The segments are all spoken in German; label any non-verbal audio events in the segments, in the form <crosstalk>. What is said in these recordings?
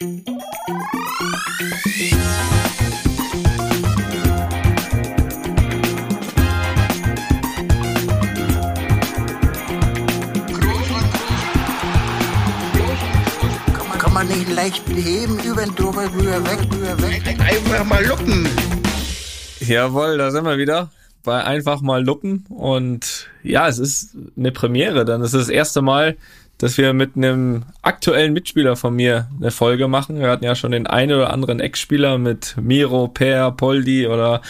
Kann man nicht leicht beheben, über den drüber, rüber, weg, rüber, weg. Einfach mal luppen. Jawohl, da sind wir wieder bei einfach mal luppen und ja, es ist eine Premiere, dann ist es das erste Mal, dass wir mit einem aktuellen Mitspieler von mir eine Folge machen. Wir hatten ja schon den einen oder anderen Ex-Spieler mit Miro, Per, Poldi oder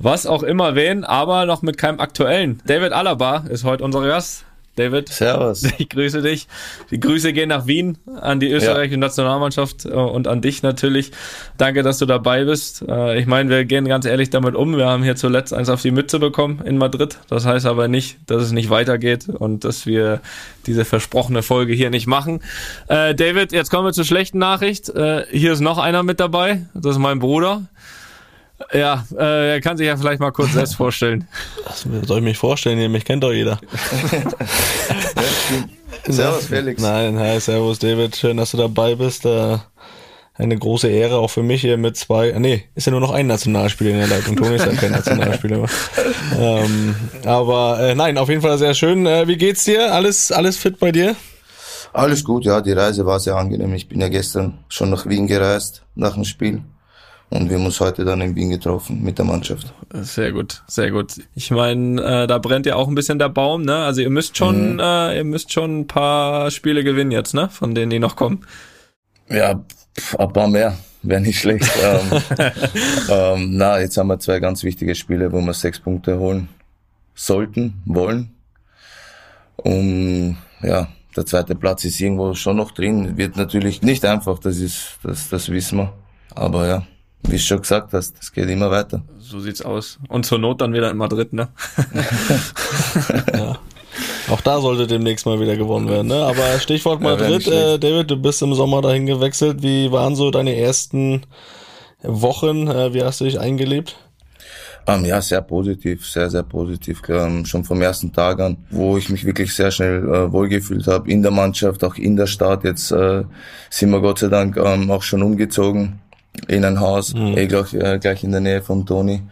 was auch immer wen, aber noch mit keinem aktuellen. David Alaba ist heute unser Gast. David. Servus. <laughs> Ich grüße dich. Die Grüße gehen nach Wien an die österreichische ja. Nationalmannschaft äh, und an dich natürlich. Danke, dass du dabei bist. Äh, ich meine, wir gehen ganz ehrlich damit um. Wir haben hier zuletzt eins auf die Mütze bekommen in Madrid. Das heißt aber nicht, dass es nicht weitergeht und dass wir diese versprochene Folge hier nicht machen. Äh, David, jetzt kommen wir zur schlechten Nachricht. Hier ist noch einer mit dabei. Das ist mein Bruder. Ja, äh, er kann sich ja vielleicht mal kurz <laughs> selbst vorstellen. Was soll ich mich vorstellen? Hier, mich kennt doch jeder. <laughs> servus Felix. Nein, hi, servus David. Schön, dass du dabei bist. Äh, eine große Ehre auch für mich hier mit zwei. Äh, nee, ist ja nur noch ein Nationalspieler in der Leitung. Toni ist ja kein Nationalspieler. <laughs> ähm, aber äh, nein, auf jeden Fall sehr schön. Äh, wie geht's dir? Alles, alles fit bei dir? Alles gut, ja. Die Reise war sehr angenehm. Ich bin ja gestern schon nach Wien gereist nach dem Spiel. Und wir haben uns heute dann in Wien getroffen mit der Mannschaft. Sehr gut, sehr gut. Ich meine, äh, da brennt ja auch ein bisschen der Baum, ne? Also ihr müsst schon, mhm. äh, ihr müsst schon ein paar Spiele gewinnen jetzt, ne? Von denen die noch kommen. Ja, ein paar mehr. Wäre nicht schlecht. <laughs> ähm, ähm, na, jetzt haben wir zwei ganz wichtige Spiele, wo wir sechs Punkte holen sollten, wollen. Um, ja, der zweite Platz ist irgendwo schon noch drin. Wird natürlich nicht einfach, das ist, das, das wissen wir. Aber ja, wie du schon gesagt hast, es geht immer weiter. So sieht's aus. Und zur Not dann wieder in Madrid, ne? <laughs> ja. Auch da sollte demnächst mal wieder gewonnen werden, ne? Aber Stichwort Madrid, ja, äh, David, du bist im Sommer dahin gewechselt. Wie waren so deine ersten Wochen? Äh, wie hast du dich eingelebt? Um, ähm, ja, sehr positiv, sehr, sehr positiv. Um, schon vom ersten Tag an, wo ich mich wirklich sehr schnell uh, wohlgefühlt habe in der Mannschaft, auch in der Stadt. Jetzt uh, sind wir Gott sei Dank ähm, auch schon umgezogen in ein Haus, mhm. eh gleich, äh, gleich in der Nähe von Toni.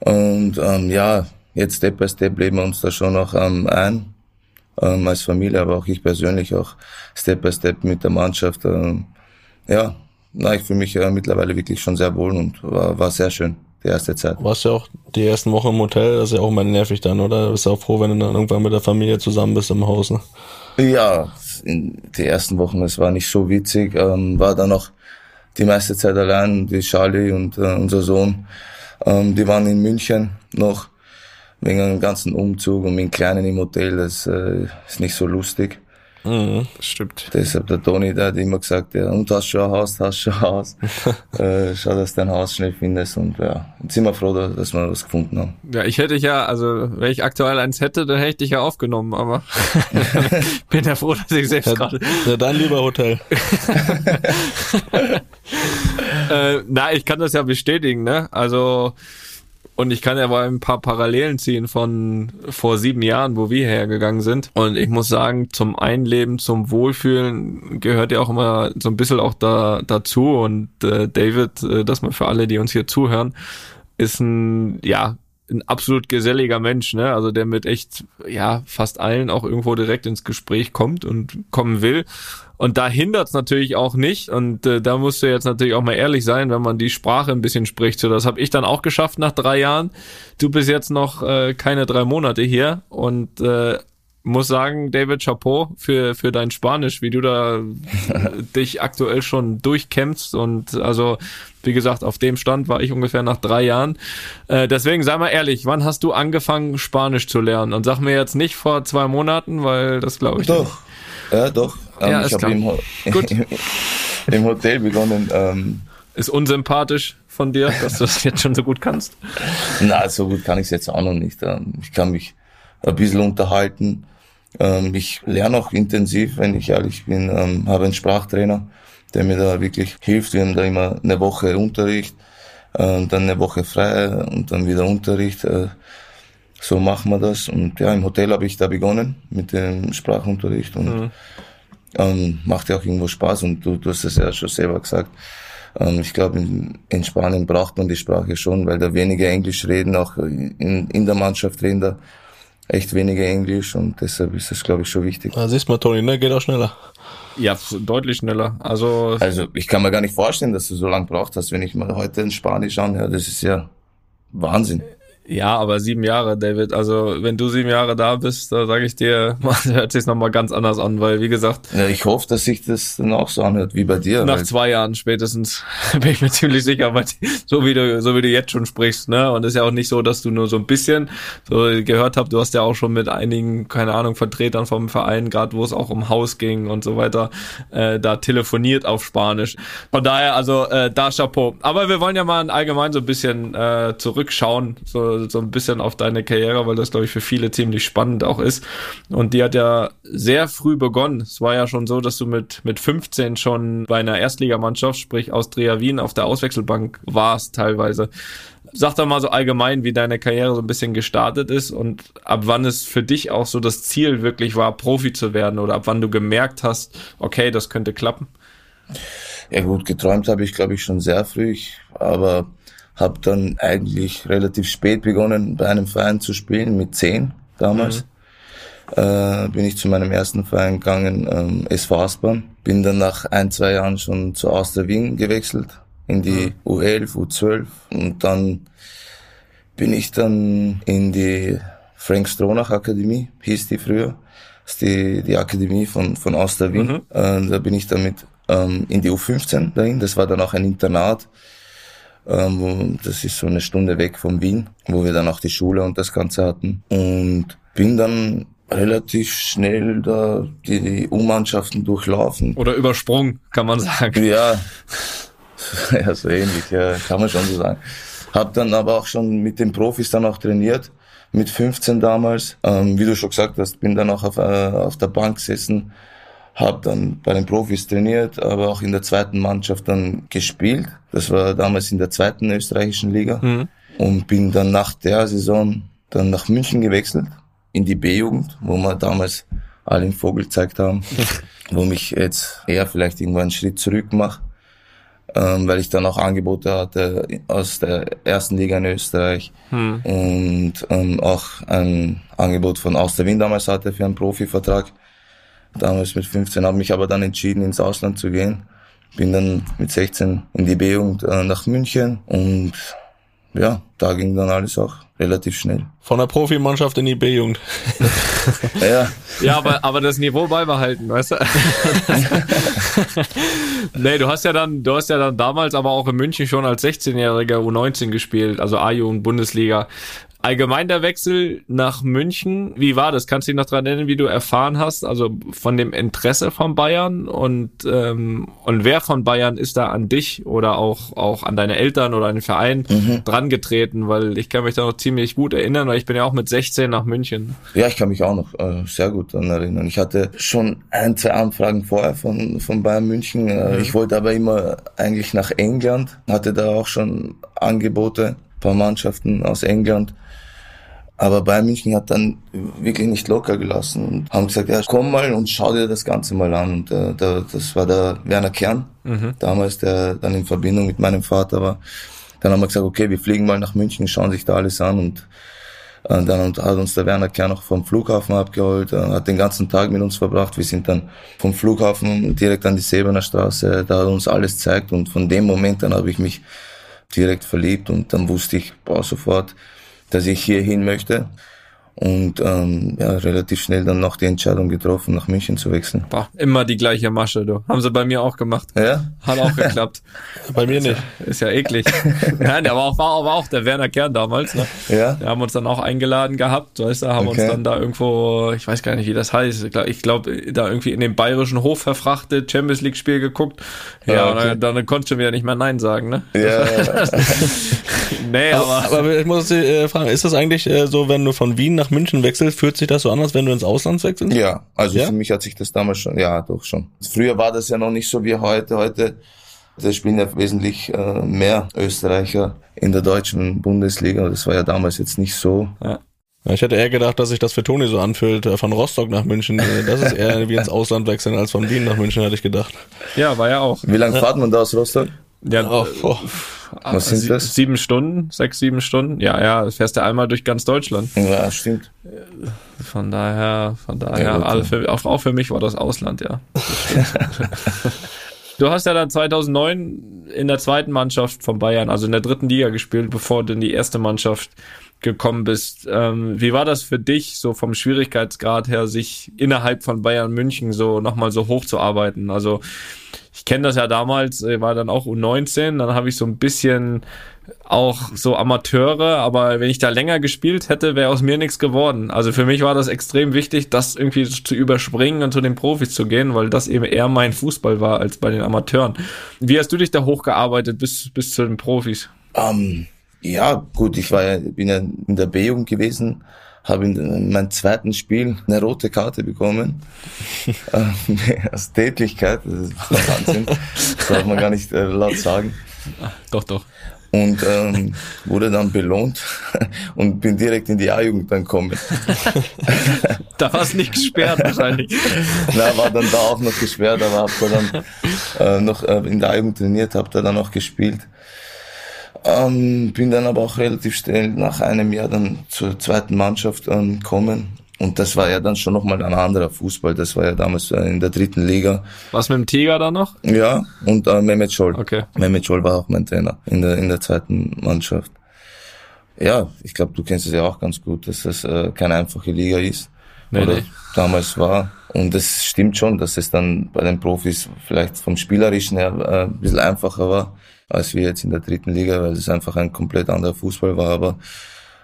Und ähm, ja, jetzt Step by Step leben wir uns da schon noch ähm, ein, ähm, als Familie, aber auch ich persönlich auch Step by Step mit der Mannschaft. Ähm, ja, na, ich fühle mich äh, mittlerweile wirklich schon sehr wohl und war, war sehr schön die erste Zeit. Warst ja auch die ersten Wochen im Hotel, das ist ja auch mal nervig dann, oder? Du bist auch froh, wenn du dann irgendwann mit der Familie zusammen bist im Haus, ne? Ja, in die ersten Wochen, es war nicht so witzig, ähm, war dann noch die meiste Zeit allein. Die Charlie und äh, unser Sohn, ähm, die waren in München noch wegen einem ganzen Umzug und mit dem Kleinen im Hotel. Das äh, ist nicht so lustig. Mhm, stimmt. Deshalb der Toni, der hat immer gesagt, ja, und hast schon ein Haus, hast schon ein Haus. <laughs> äh, schau, dass du dein Haus schnell findest und ja, jetzt sind wir froh, dass wir was gefunden haben. Ja, ich hätte ja, also wenn ich aktuell eins hätte, dann hätte ich dich ja aufgenommen, aber <laughs> bin ja froh, dass ich selbst ja, gerade... Ja, dann lieber Hotel. <laughs> äh, na, ich kann das ja bestätigen, ne? Also und ich kann ja mal ein paar Parallelen ziehen von vor sieben Jahren, wo wir hergegangen sind. Und ich muss sagen, zum Einleben, zum Wohlfühlen gehört ja auch immer so ein bisschen auch da dazu. Und äh, David, äh, das mal für alle, die uns hier zuhören, ist ein, ja, ein absolut geselliger Mensch, ne? Also der mit echt, ja, fast allen auch irgendwo direkt ins Gespräch kommt und kommen will. Und da hindert's natürlich auch nicht. Und äh, da musst du jetzt natürlich auch mal ehrlich sein, wenn man die Sprache ein bisschen spricht. So, das habe ich dann auch geschafft nach drei Jahren. Du bist jetzt noch äh, keine drei Monate hier und äh, muss sagen, David Chapeau für, für dein Spanisch, wie du da <laughs> dich aktuell schon durchkämpfst. Und also, wie gesagt, auf dem Stand war ich ungefähr nach drei Jahren. Äh, deswegen sei mal ehrlich, wann hast du angefangen, Spanisch zu lernen? Und sag mir jetzt nicht vor zwei Monaten, weil das glaube ich Doch. Nicht. Ja, doch. Ähm, ja, ich habe im, <laughs> im, Hotel begonnen. Ähm, ist unsympathisch von dir, dass du das <laughs> jetzt schon so gut kannst? Na, so gut kann ich es jetzt auch noch nicht. Ähm, ich kann mich ein bisschen unterhalten. Ähm, ich lerne auch intensiv, wenn ich ehrlich bin. Ähm, habe einen Sprachtrainer, der mir da wirklich hilft. Wir haben da immer eine Woche Unterricht, dann eine Woche frei und dann wieder Unterricht. Äh, so machen wir das. Und ja, im Hotel habe ich da begonnen mit dem Sprachunterricht und mhm. Ähm, macht ja auch irgendwo Spaß und du, du hast es ja schon selber gesagt. Ähm, ich glaube, in, in, Spanien braucht man die Sprache schon, weil da weniger Englisch reden, auch in, in der Mannschaft reden da echt weniger Englisch und deshalb ist das, glaube ich, schon wichtig. Da siehst mal, Toni, ne? Geht auch schneller. Ja, deutlich schneller. Also, also ich kann mir gar nicht vorstellen, dass du so lange braucht hast, wenn ich mal heute in Spanisch anhöre. Das ist ja Wahnsinn. Ja, aber sieben Jahre, David. Also wenn du sieben Jahre da bist, da sage ich dir, <laughs> hört sich nochmal ganz anders an, weil wie gesagt. Ja, ich hoffe, dass sich das dann auch so anhört wie bei dir. Nach zwei Jahren spätestens <laughs> bin ich mir ziemlich sicher, weil so wie du so wie du jetzt schon sprichst, ne? Und es ist ja auch nicht so, dass du nur so ein bisschen so gehört hast. Du hast ja auch schon mit einigen, keine Ahnung, Vertretern vom Verein, gerade wo es auch um Haus ging und so weiter, äh, da telefoniert auf Spanisch. Von daher, also äh, da Chapeau. Aber wir wollen ja mal allgemein so ein bisschen äh, zurückschauen. So so, ein bisschen auf deine Karriere, weil das, glaube ich, für viele ziemlich spannend auch ist. Und die hat ja sehr früh begonnen. Es war ja schon so, dass du mit, mit 15 schon bei einer Erstligamannschaft, sprich Austria Wien, auf der Auswechselbank warst teilweise. Sag doch mal so allgemein, wie deine Karriere so ein bisschen gestartet ist und ab wann es für dich auch so das Ziel wirklich war, Profi zu werden oder ab wann du gemerkt hast, okay, das könnte klappen. Ja gut, geträumt habe ich, glaube ich, schon sehr früh, aber habe dann eigentlich relativ spät begonnen, bei einem Verein zu spielen, mit zehn damals. Mhm. Äh, bin ich zu meinem ersten Verein gegangen, ähm, SV Aspern. Bin dann nach ein, zwei Jahren schon zu Austria Wien gewechselt, in die mhm. U11, U12. Und dann bin ich dann in die Frank Stronach Akademie, hieß die früher. Das ist die, die Akademie von, von Austria Wien. Mhm. Äh, da bin ich damit ähm, in die U15 dahin. Das war dann auch ein Internat ähm, das ist so eine Stunde weg von Wien, wo wir dann auch die Schule und das Ganze hatten. Und bin dann relativ schnell da die, die U-Mannschaften durchlaufen. Oder übersprungen, kann man sagen. Ja, <laughs> ja so ähnlich, ja, kann man schon so sagen. Hab dann aber auch schon mit den Profis dann auch trainiert, mit 15 damals. Ähm, wie du schon gesagt hast, bin dann auch auf, äh, auf der Bank gesessen, habe dann bei den Profis trainiert, aber auch in der zweiten Mannschaft dann gespielt. Das war damals in der zweiten österreichischen Liga mhm. und bin dann nach der Saison dann nach München gewechselt in die B-Jugend, wo wir damals alle im Vogel gezeigt haben, <laughs> wo mich jetzt eher vielleicht irgendwann einen Schritt zurück mache, ähm, weil ich dann auch Angebote hatte aus der ersten Liga in Österreich mhm. und ähm, auch ein Angebot von Aus der Wien damals hatte für einen Profivertrag damals mit 15, habe mich aber dann entschieden, ins Ausland zu gehen. Bin dann mit 16 in die B-Jugend äh, nach München und ja, da ging dann alles auch relativ schnell. Von der Profimannschaft in die B-Jugend. <laughs> ja. ja, aber, aber das Niveau beibehalten, weißt du? <laughs> nee, du hast ja dann, du hast ja dann damals aber auch in München schon als 16-Jähriger U19 gespielt, also A-Jugend, Bundesliga. Allgemein der Wechsel nach München, wie war das? Kannst du dich noch dran erinnern, wie du erfahren hast, also von dem Interesse von Bayern und ähm, und wer von Bayern ist da an dich oder auch auch an deine Eltern oder an den Verein mhm. drangetreten? Weil ich kann mich da noch ziemlich gut erinnern, weil ich bin ja auch mit 16 nach München. Ja, ich kann mich auch noch äh, sehr gut daran erinnern. Ich hatte schon ein, zwei Anfragen vorher von von Bayern München. Äh, mhm. Ich wollte aber immer eigentlich nach England, hatte da auch schon Angebote, paar Mannschaften aus England. Aber Bayern München hat dann wirklich nicht locker gelassen und haben gesagt, ja, komm mal und schau dir das Ganze mal an. Und äh, da, das war der Werner Kern, mhm. damals, der dann in Verbindung mit meinem Vater war. Dann haben wir gesagt, okay, wir fliegen mal nach München, schauen sich da alles an und äh, dann hat uns der Werner Kern noch vom Flughafen abgeholt, äh, hat den ganzen Tag mit uns verbracht. Wir sind dann vom Flughafen direkt an die Sebener Straße, da hat uns alles gezeigt und von dem Moment an habe ich mich direkt verliebt und dann wusste ich boah, sofort, dass ich hier hin möchte und ähm, ja, relativ schnell dann noch die Entscheidung getroffen, nach München zu wechseln. Boah, immer die gleiche Masche, du. Haben sie bei mir auch gemacht. Ja? Hat auch geklappt. <laughs> bei mir nicht. Ist ja eklig. <laughs> ja, der war auch, war aber auch der Werner Kern damals. Ne? Ja. Wir haben uns dann auch eingeladen gehabt, weißt du, haben okay. uns dann da irgendwo, ich weiß gar nicht, wie das heißt, ich glaube, glaub, da irgendwie in den bayerischen Hof verfrachtet, Champions League Spiel geguckt. Ja, ja okay. dann, dann konntest du wieder nicht mehr Nein sagen, ne? Ja. <laughs> nee, aber, aber, aber ich muss dich äh, fragen, ist das eigentlich äh, so, wenn du von Wien nach nach München wechselst, fühlt sich das so an, als wenn du ins Ausland wechselst? Ja, also ja? für mich hat sich das damals schon, ja, doch schon. Früher war das ja noch nicht so wie heute. Heute da spielen ja wesentlich äh, mehr Österreicher in der deutschen Bundesliga. Das war ja damals jetzt nicht so. Ja. Ja, ich hätte eher gedacht, dass sich das für Toni so anfühlt, äh, von Rostock nach München. Äh, Das ist eher <laughs> wie ins Ausland wechseln als von Wien nach München, hätte ich gedacht. Ja, war ja auch. Wie lange fahrt man da aus Rostock? Ja, Oh, boah. Was sind das? Sieben Stunden, sechs, sieben Stunden. Ja, ja, fährst du einmal durch ganz Deutschland. Ja, stimmt. Von daher, von daher, Ja, ja. für, auch, auch für mich war das Ausland, ja. Das <laughs> du hast ja dann 2009 in der zweiten Mannschaft von Bayern, also in der dritten Liga gespielt, bevor du in die erste Mannschaft gekommen bist. Ähm, wie war das für dich, so vom Schwierigkeitsgrad her, sich innerhalb von Bayern München so nochmal so hochzuarbeiten? Also ich kenne das ja damals, äh, war dann auch U19, dann habe ich so ein bisschen auch so Amateure, aber wenn ich da länger gespielt hätte, wäre aus mir nichts geworden. Also für mich war das extrem wichtig, das irgendwie zu überspringen und zu den Profis zu gehen, weil das eben eher mein Fußball war als bei den Amateuren. Wie hast du dich da hochgearbeitet bis, bis zu den Profis? Ähm, ja, gut, ich war ja, bin ja in der B-Jugend gewesen, habe in meinem zweiten Spiel eine rote Karte bekommen. <laughs> Aus Tätlichkeit, das ist Wahnsinn. Das darf man gar nicht äh, laut sagen. Doch, doch. Und ähm, wurde dann belohnt <laughs> und bin direkt in die A-Jugend dann gekommen. <laughs> Da war es nicht gesperrt wahrscheinlich. Na, war dann da auch noch gesperrt, aber hab da dann äh, noch äh, in der Jugend trainiert, hab da dann auch gespielt. Ähm, bin dann aber auch relativ schnell nach einem Jahr dann zur zweiten Mannschaft ähm, gekommen. Und das war ja dann schon nochmal ein anderer Fußball. Das war ja damals äh, in der dritten Liga. Was mit dem Tiger da noch? Ja, und äh, Mehmet Scholl. Okay. Mehmet Scholl war auch mein Trainer in der, in der zweiten Mannschaft. Ja, ich glaube, du kennst es ja auch ganz gut, dass das äh, keine einfache Liga ist. Nee, oder nee. damals war. Und es stimmt schon, dass es dann bei den Profis vielleicht vom Spielerischen her äh, ein bisschen einfacher war, als wir jetzt in der dritten Liga, weil es einfach ein komplett anderer Fußball war. Aber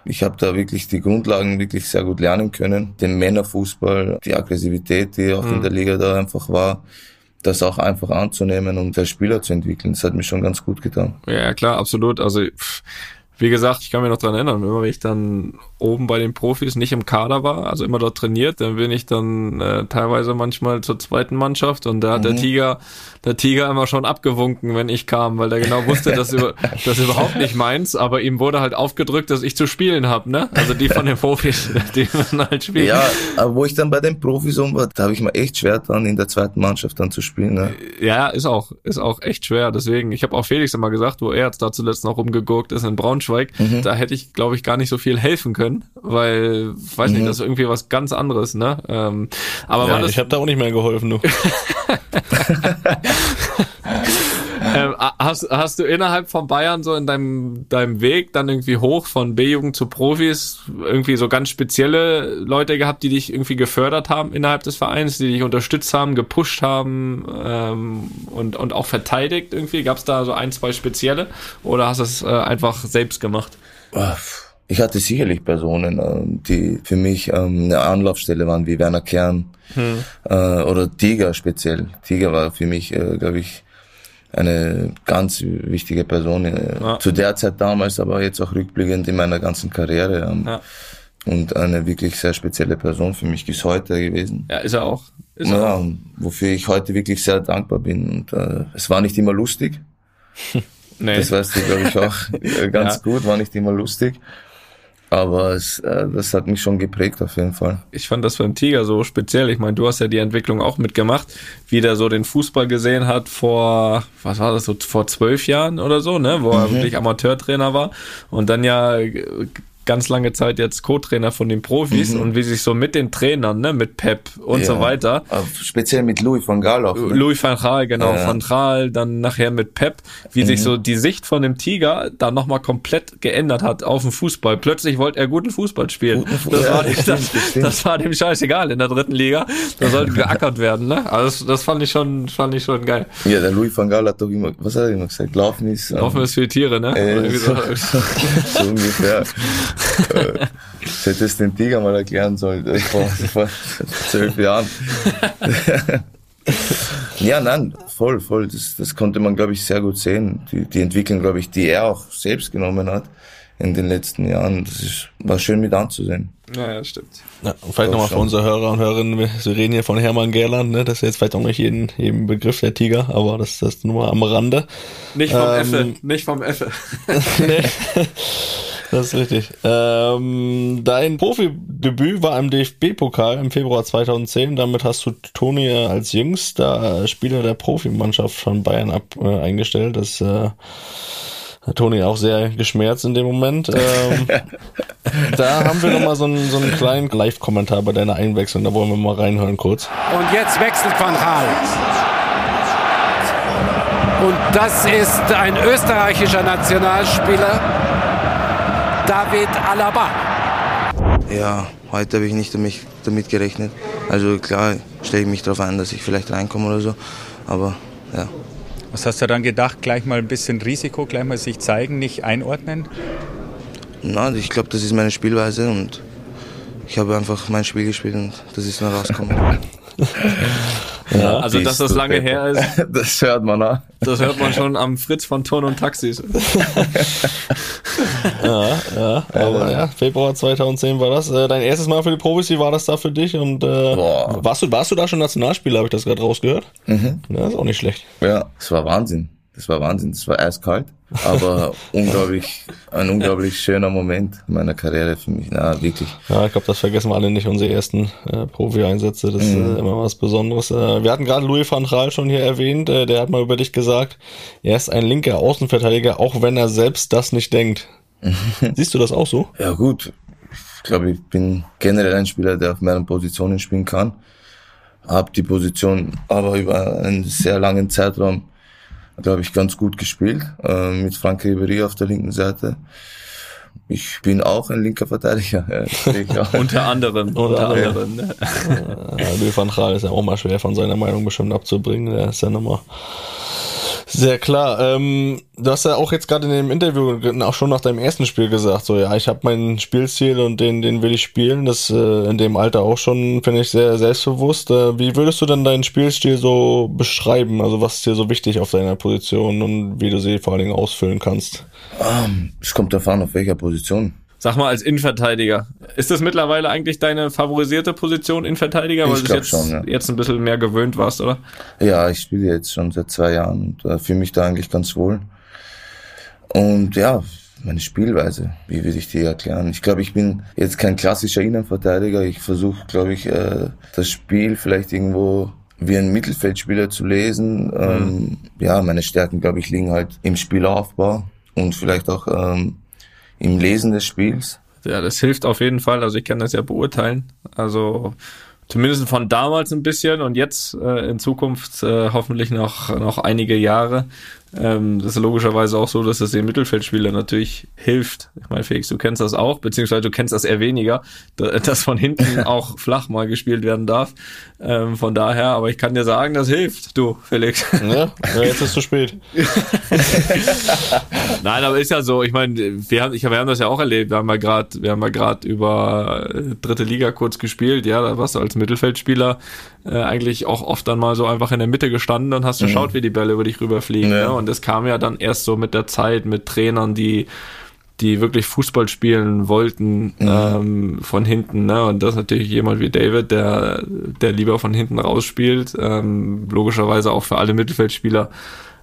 ich habe da wirklich die Grundlagen wirklich sehr gut lernen können. Den Männerfußball, die Aggressivität, die auch in der Liga da einfach war, das auch einfach anzunehmen und als Spieler zu entwickeln. Das hat mir schon ganz gut getan. Ja, klar, absolut. Also, wie gesagt, ich kann mich noch dran erinnern, immer wenn ich dann oben bei den Profis nicht im Kader war, also immer dort trainiert, dann bin ich dann äh, teilweise manchmal zur zweiten Mannschaft und da hat der Tiger, der Tiger immer schon abgewunken, wenn ich kam, weil der genau wusste, dass über, <laughs> das überhaupt nicht meins, aber ihm wurde halt aufgedrückt, dass ich zu spielen habe, ne? Also die von den Profis, <laughs> die man halt spielt. Ja, aber wo ich dann bei den Profis um war, da habe ich mir echt schwer dran, in der zweiten Mannschaft dann zu spielen. Ne? Ja, ist auch, ist auch echt schwer. Deswegen, ich habe auch Felix immer gesagt, wo er jetzt da zuletzt noch rumgeguckt ist in Braunschweig, da hätte ich, glaube ich, gar nicht so viel helfen können, weil, weiß nicht, das ist irgendwie was ganz anderes, ne? Ähm, aber Ja, ich habe da auch nicht mehr geholfen, du. <laughs> ähm, hast, hast du innerhalb von Bayern so in deinem, deinem Weg dann irgendwie hoch von B-Jugend zu Profis irgendwie so ganz spezielle Leute gehabt, die dich irgendwie gefördert haben innerhalb des Vereins, die dich unterstützt haben, gepusht haben ähm, und, und auch verteidigt irgendwie? Gab es da so ein, zwei spezielle oder hast du es äh, einfach selbst gemacht? Ich hatte sicherlich Personen, ähm, die für mich ähm, eine Anlaufstelle waren, wie Werner Kern äh, oder Tiger speziell. Tiger war für mich, äh, glaube ich, eine ganz wichtige Person äh, Ja. zu der Zeit damals, aber jetzt auch rückblickend in meiner ganzen Karriere. Ähm, Ja. Und eine wirklich sehr spezielle Person für mich bis heute gewesen. Ja, ist er auch. Ist er Ja, auch. wofür ich heute wirklich sehr dankbar bin. Und äh, es war nicht immer lustig. <laughs> Nee. Das weißt du, glaube ich, auch <laughs> ganz gut, war nicht immer lustig. Aber es, äh, das hat mich schon geprägt auf jeden Fall. ich fand das beim Tiger so speziell. Ich meine, du hast ja die Entwicklung auch mitgemacht, wie der so den Fußball gesehen hat vor, was war das, so vor zwölf Jahren oder so, ne, wo er wirklich Amateurtrainer war und dann ja ganz lange Zeit jetzt Co-Trainer von den Profis und wie sich so mit den Trainern, ne, mit Pep und Ja. so weiter, speziell mit Louis van Gaal auch. Ne? Louis van Gaal, genau, Ja. van Gaal, dann nachher mit Pep, wie sich so die Sicht von dem Tiger da nochmal komplett geändert hat auf den Fußball. Plötzlich wollte er guten Fußball spielen. Das, Ja, war, das das, das war dem scheißegal in der dritten Liga. Da sollte geackert werden, ne? Also das, das fand ich schon, fand ich schon geil. Ja, der Louis van Gaal hat doch immer, was hat er immer gesagt? Laufen ist, ähm, Hoffen wir es für die Tiere, ne? Äh, so. <laughs> so ungefähr. Äh, ich hätte es den Tiger mal erklären sollen, äh, vor, vor zwölf Jahren. <laughs> ja, nein, voll, voll. Das, das konnte man, glaube ich, sehr gut sehen. Die, die Entwicklung, glaube ich, die er auch selbst genommen hat in den letzten Jahren. Das ist, war schön mit anzusehen. Ja, ja, stimmt. Ja, vielleicht nochmal für unsere Hörer und Hörerinnen, wir wir reden hier von Hermann Gerland, ne? Das ist jetzt vielleicht auch nicht jeden, jeden Begriff der Tiger, aber das, das nur mal am Rande. Nicht vom Ähm, Effe, nicht vom Effe. <laughs> nee. <laughs> Das ist richtig. Ähm, dein Profidebüt war im DFB-Pokal im Februar 2010. Damit hast du Toni als jüngster Spieler der Profimannschaft von Bayern ab, äh, eingestellt. Das äh, hat Toni auch sehr geschmerzt in dem Moment. Ähm, <laughs> da haben wir nochmal so einen, so einen kleinen Live-Kommentar bei deiner Einwechslung. Da wollen wir mal reinhören kurz. Und jetzt wechselt Van Gaal. Und das ist ein österreichischer Nationalspieler, David Alaba. Ja, heute habe ich nicht damit, damit gerechnet. Also klar stelle ich mich darauf ein, dass ich vielleicht reinkomme oder so. Aber ja. Was hast du dann gedacht? Gleich mal ein bisschen Risiko, gleich mal sich zeigen, nicht einordnen? Na, ich glaube, das ist meine Spielweise und ich habe einfach mein Spiel gespielt und das ist dann rausgekommen. <laughs> Ja, also, dass das lange her ist. <laughs> Das hört man, ne? Das hört man schon am Fritz von Ton und Taxis. <laughs> ja, ja, aber ja, Februar 2010 war das. Äh, dein erstes Mal für die Profis, wie war das da für dich? Und äh, warst du, warst du da schon Nationalspieler, habe ich das gerade rausgehört? Mhm. Ja, ist auch nicht schlecht. Ja, es war Wahnsinn. Das war Wahnsinn. Das war eiskalt, aber <laughs> unglaublich, ein unglaublich schöner Moment in meiner Karriere für mich. Na, wirklich. Ja, ich glaube, das vergessen wir alle nicht, unsere ersten äh, Profi-Einsätze. Das ist mhm. äh, immer was Besonderes. Äh, wir hatten gerade Louis van Gaal schon hier erwähnt. Äh, der hat mal über dich gesagt, er ist ein linker Außenverteidiger, auch wenn er selbst das nicht denkt. <laughs> Siehst du das auch so? Ja, gut. Ich glaube, ich bin generell ein Spieler, der auf mehreren Positionen spielen kann. Hab die Position aber über einen sehr langen Zeitraum glaube ich, ganz gut gespielt, äh, mit Frank Ribery auf der linken Seite. Ich bin auch ein linker Verteidiger. Ja, <laughs> Unter anderem. Unter anderem. Ne? Ja, Louis van Gaal ist ja auch mal schwer von seiner Meinung bestimmt abzubringen. Der ist ja nochmal sehr klar. Ähm, du hast ja auch jetzt gerade in dem Interview auch schon nach deinem ersten Spiel gesagt, so ja, ich habe meinen Spielstil und den, den will ich spielen. Das äh, in dem Alter auch schon, finde ich, sehr selbstbewusst. Äh, wie würdest du denn deinen Spielstil so beschreiben? Also was ist dir so wichtig auf deiner Position und wie du sie vor allen Dingen ausfüllen kannst? Ähm, es kommt davon, auf welcher Position. Sag mal als Innenverteidiger. Ist das mittlerweile eigentlich deine favorisierte Position Innenverteidiger, weil du jetzt, schon, ja. jetzt ein bisschen mehr gewöhnt warst, oder? Ja, ich spiele jetzt schon seit zwei Jahren und äh, fühle mich da eigentlich ganz wohl. Und ja, meine Spielweise, wie würde ich die erklären? Ich glaube, ich bin jetzt kein klassischer Innenverteidiger. Ich versuche, glaube ich, äh, das Spiel vielleicht irgendwo wie ein Mittelfeldspieler zu lesen. Mhm. Ähm, ja, meine Stärken, glaube ich, liegen halt im Spielaufbau und vielleicht auch ähm, im Lesen des Spiels. Ja, das hilft auf jeden Fall. Also ich kann das ja beurteilen. Also zumindest von damals ein bisschen und jetzt äh, in Zukunft äh, hoffentlich noch noch einige Jahre. Ähm, das ist logischerweise auch so, dass es den Mittelfeldspieler natürlich hilft. Ich meine, Felix, du kennst das auch, beziehungsweise du kennst das eher weniger, dass von hinten <laughs> auch flach mal gespielt werden darf. Ähm, von daher, aber ich kann dir sagen, das hilft, du, Felix. Ja, ja jetzt ist es zu spät. <laughs> Nein, aber ist ja so. Ich meine, wir haben, ich, wir haben das ja auch erlebt. Wir haben mal gerade, wir haben mal gerade über äh, dritte Liga kurz gespielt. Ja, da warst du als Mittelfeldspieler äh, eigentlich auch oft dann mal so einfach in der Mitte gestanden und hast geschaut, mhm. wie die Bälle über dich rüberfliegen. Ja. Ne? Und das kam ja dann erst so mit der Zeit, mit Trainern, die die wirklich Fußball spielen wollten mhm. ähm, von hinten. Ne? Und das ist natürlich jemand wie David, der, der lieber von hinten rausspielt. Ähm, logischerweise auch für alle Mittelfeldspieler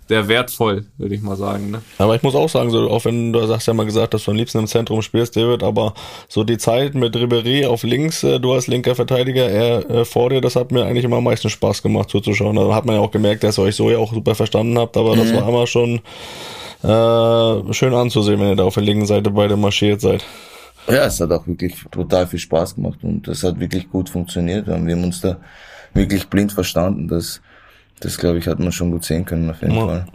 sehr wertvoll, würde ich mal sagen. Ne? Aber ich muss auch sagen, so, auch wenn du sagst ja mal gesagt, dass du am liebsten im Zentrum spielst, David, aber so die Zeit mit Ribery auf links, äh, du als linker Verteidiger, er äh, vor dir, das hat mir eigentlich immer am meisten Spaß gemacht zuzuschauen. Da hat man ja auch gemerkt, dass ihr euch so ja auch super verstanden habt, aber mhm. das war immer schon äh, schön anzusehen, wenn ihr da auf der linken Seite beide marschiert seid. Ja, es hat auch wirklich total viel Spaß gemacht und es hat wirklich gut funktioniert. Wir haben uns da wirklich blind verstanden, dass das, glaube ich, hat man schon gut sehen können, auf jeden ja, Fall.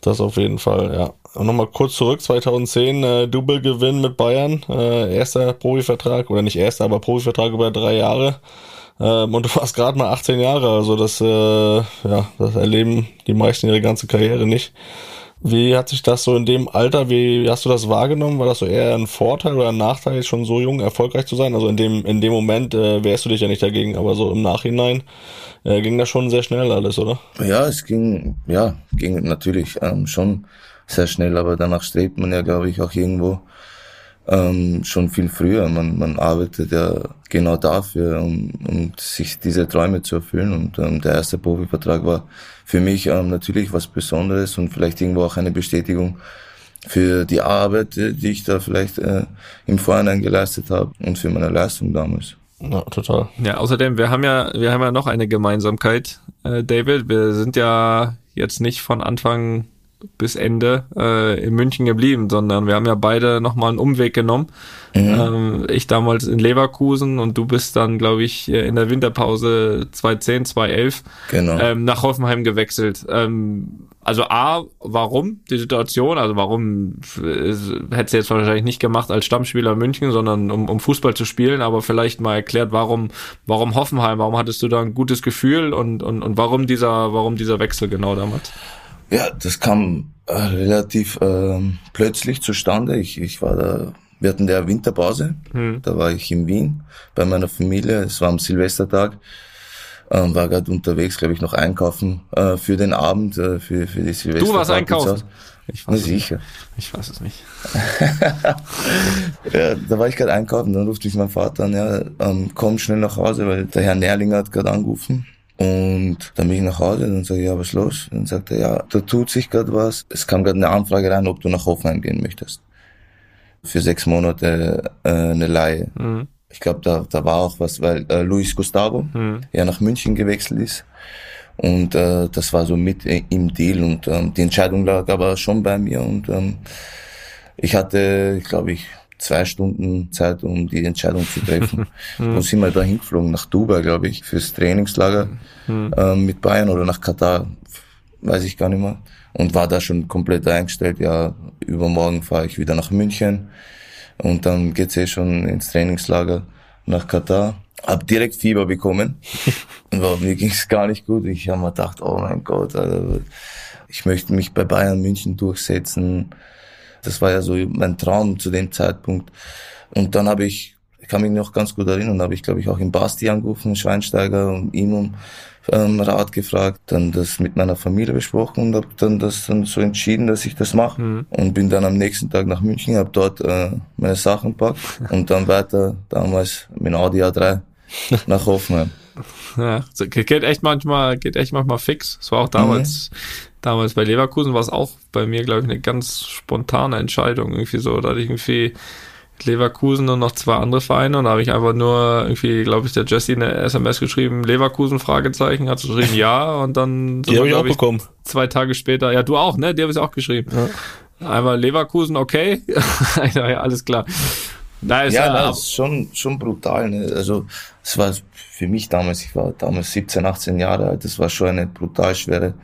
Das auf jeden Fall, ja. Und nochmal kurz zurück, 2010, äh, Double-Gewinn mit Bayern, äh, erster Profivertrag, oder nicht erster, aber Profivertrag über drei Jahre. Ähm, und du warst gerade mal 18 Jahre, also das, äh, ja, das erleben die meisten ihre ganze Karriere nicht. Wie hat sich das so in dem Alter, wie hast du das wahrgenommen? War das so eher ein Vorteil oder ein Nachteil, schon so jung erfolgreich zu sein? Also in dem, in dem Moment äh, wehrst du dich ja nicht dagegen, aber so im Nachhinein äh, ging das schon sehr schnell alles, oder? Ja, es ging, ja, ging natürlich ähm, schon sehr schnell, aber danach strebt man ja, glaube ich, auch irgendwo ähm, schon viel früher. Man, man arbeitet ja genau dafür, um, um sich diese Träume zu erfüllen. Und ähm, der erste Profivertrag war für mich ähm, natürlich was Besonderes und vielleicht irgendwo auch eine Bestätigung für die Arbeit, äh, die ich da vielleicht äh, im Vorhinein geleistet habe und für meine Leistung damals. Ja, total. Ja, außerdem, wir haben ja, wir haben ja noch eine Gemeinsamkeit, äh, David. Wir sind ja jetzt nicht von Anfang bis Ende äh, in München geblieben, sondern wir haben ja beide nochmal einen Umweg genommen. Mhm. Ähm, ich damals in Leverkusen und du bist dann, glaube ich, in der Winterpause 2010, 2011 Genau. ähm, nach Hoffenheim gewechselt. Ähm, also A, warum die Situation? Also warum äh, hättest du jetzt wahrscheinlich nicht gemacht als Stammspieler in München, sondern um, um Fußball zu spielen, aber vielleicht mal erklärt, warum, warum Hoffenheim, warum hattest du da ein gutes Gefühl und, und, und warum dieser, warum dieser Wechsel genau damals? Ja, das kam äh, relativ ähm, plötzlich zustande. Ich, ich war da, wir hatten der Winterpause, Hm. da war ich in Wien bei meiner Familie. Es war am Silvestertag, ähm, war gerade unterwegs, glaube ich, noch einkaufen äh, für den Abend, äh, für, für die Silvester. Du warst einkaufen? Ich weiß, es nicht. sicher. ich weiß es nicht. Ja, da war ich gerade einkaufen, dann ruft mich mein Vater an, ja, ähm, komm schnell nach Hause, weil der Herr Nährlinger hat gerade angerufen. Und dann bin ich nach Hause, dann sage ich, ja, was ist los? Dann sagt er, ja, da tut sich gerade was. Es kam gerade eine Anfrage rein, ob du nach Hoffenheim gehen möchtest. Für sechs Monate äh, eine Leihe. Mhm. Ich glaube, da, da war auch was, weil äh, Luis Gustavo Mhm. ja nach München gewechselt ist. Und äh, das war so mit äh, im Deal und ähm, die Entscheidung lag aber schon bei mir und ähm, ich hatte, glaube ich, zwei Stunden Zeit, um die Entscheidung zu treffen. <laughs> Wo sind wir da hingeflogen? Nach Dubai, glaube ich, fürs Trainingslager ähm, mit Bayern oder nach Katar, weiß ich gar nicht mehr. Und war da schon komplett eingestellt, ja, übermorgen fahre ich wieder nach München und dann geht's eh schon ins Trainingslager nach Katar. Hab direkt Fieber bekommen. <laughs> Und mir ging's gar nicht gut. Ich habe mir gedacht, oh mein Gott, Alter, ich möchte mich bei Bayern München durchsetzen. Das war ja so mein Traum zu dem Zeitpunkt. Und dann habe ich, ich kann mich noch ganz gut erinnern, habe ich glaube ich auch im Basti angerufen, Schweinsteiger, und ihm um ähm, Rat gefragt, dann das mit meiner Familie besprochen und habe dann das dann so entschieden, dass ich das mache. Und bin dann am nächsten Tag nach München, habe dort äh, meine Sachen gepackt <laughs> und dann weiter damals mit Audi A3 <laughs> nach Hoffenheim. Ja, geht echt manchmal, geht echt manchmal fix. Es war auch damals, damals bei Leverkusen war es auch bei mir, glaube ich, eine ganz spontane Entscheidung irgendwie so. Da hatte ich irgendwie Leverkusen und noch zwei andere Vereine und da habe ich einfach nur irgendwie, glaube ich, der Jesse eine SMS geschrieben, Leverkusen Fragezeichen, hat geschrieben ja und dann Die habe ich auch glaub bekommen. zwei Tage später, ja du auch, ne? Die habe ich auch geschrieben. Einmal Leverkusen, okay. <laughs> ja, ja, alles klar. Da ist Ja, ja, das ist schon, schon brutal. Ne? Also es war für mich damals, ich war damals 17, 18 Jahre alt, das war schon eine brutal schwere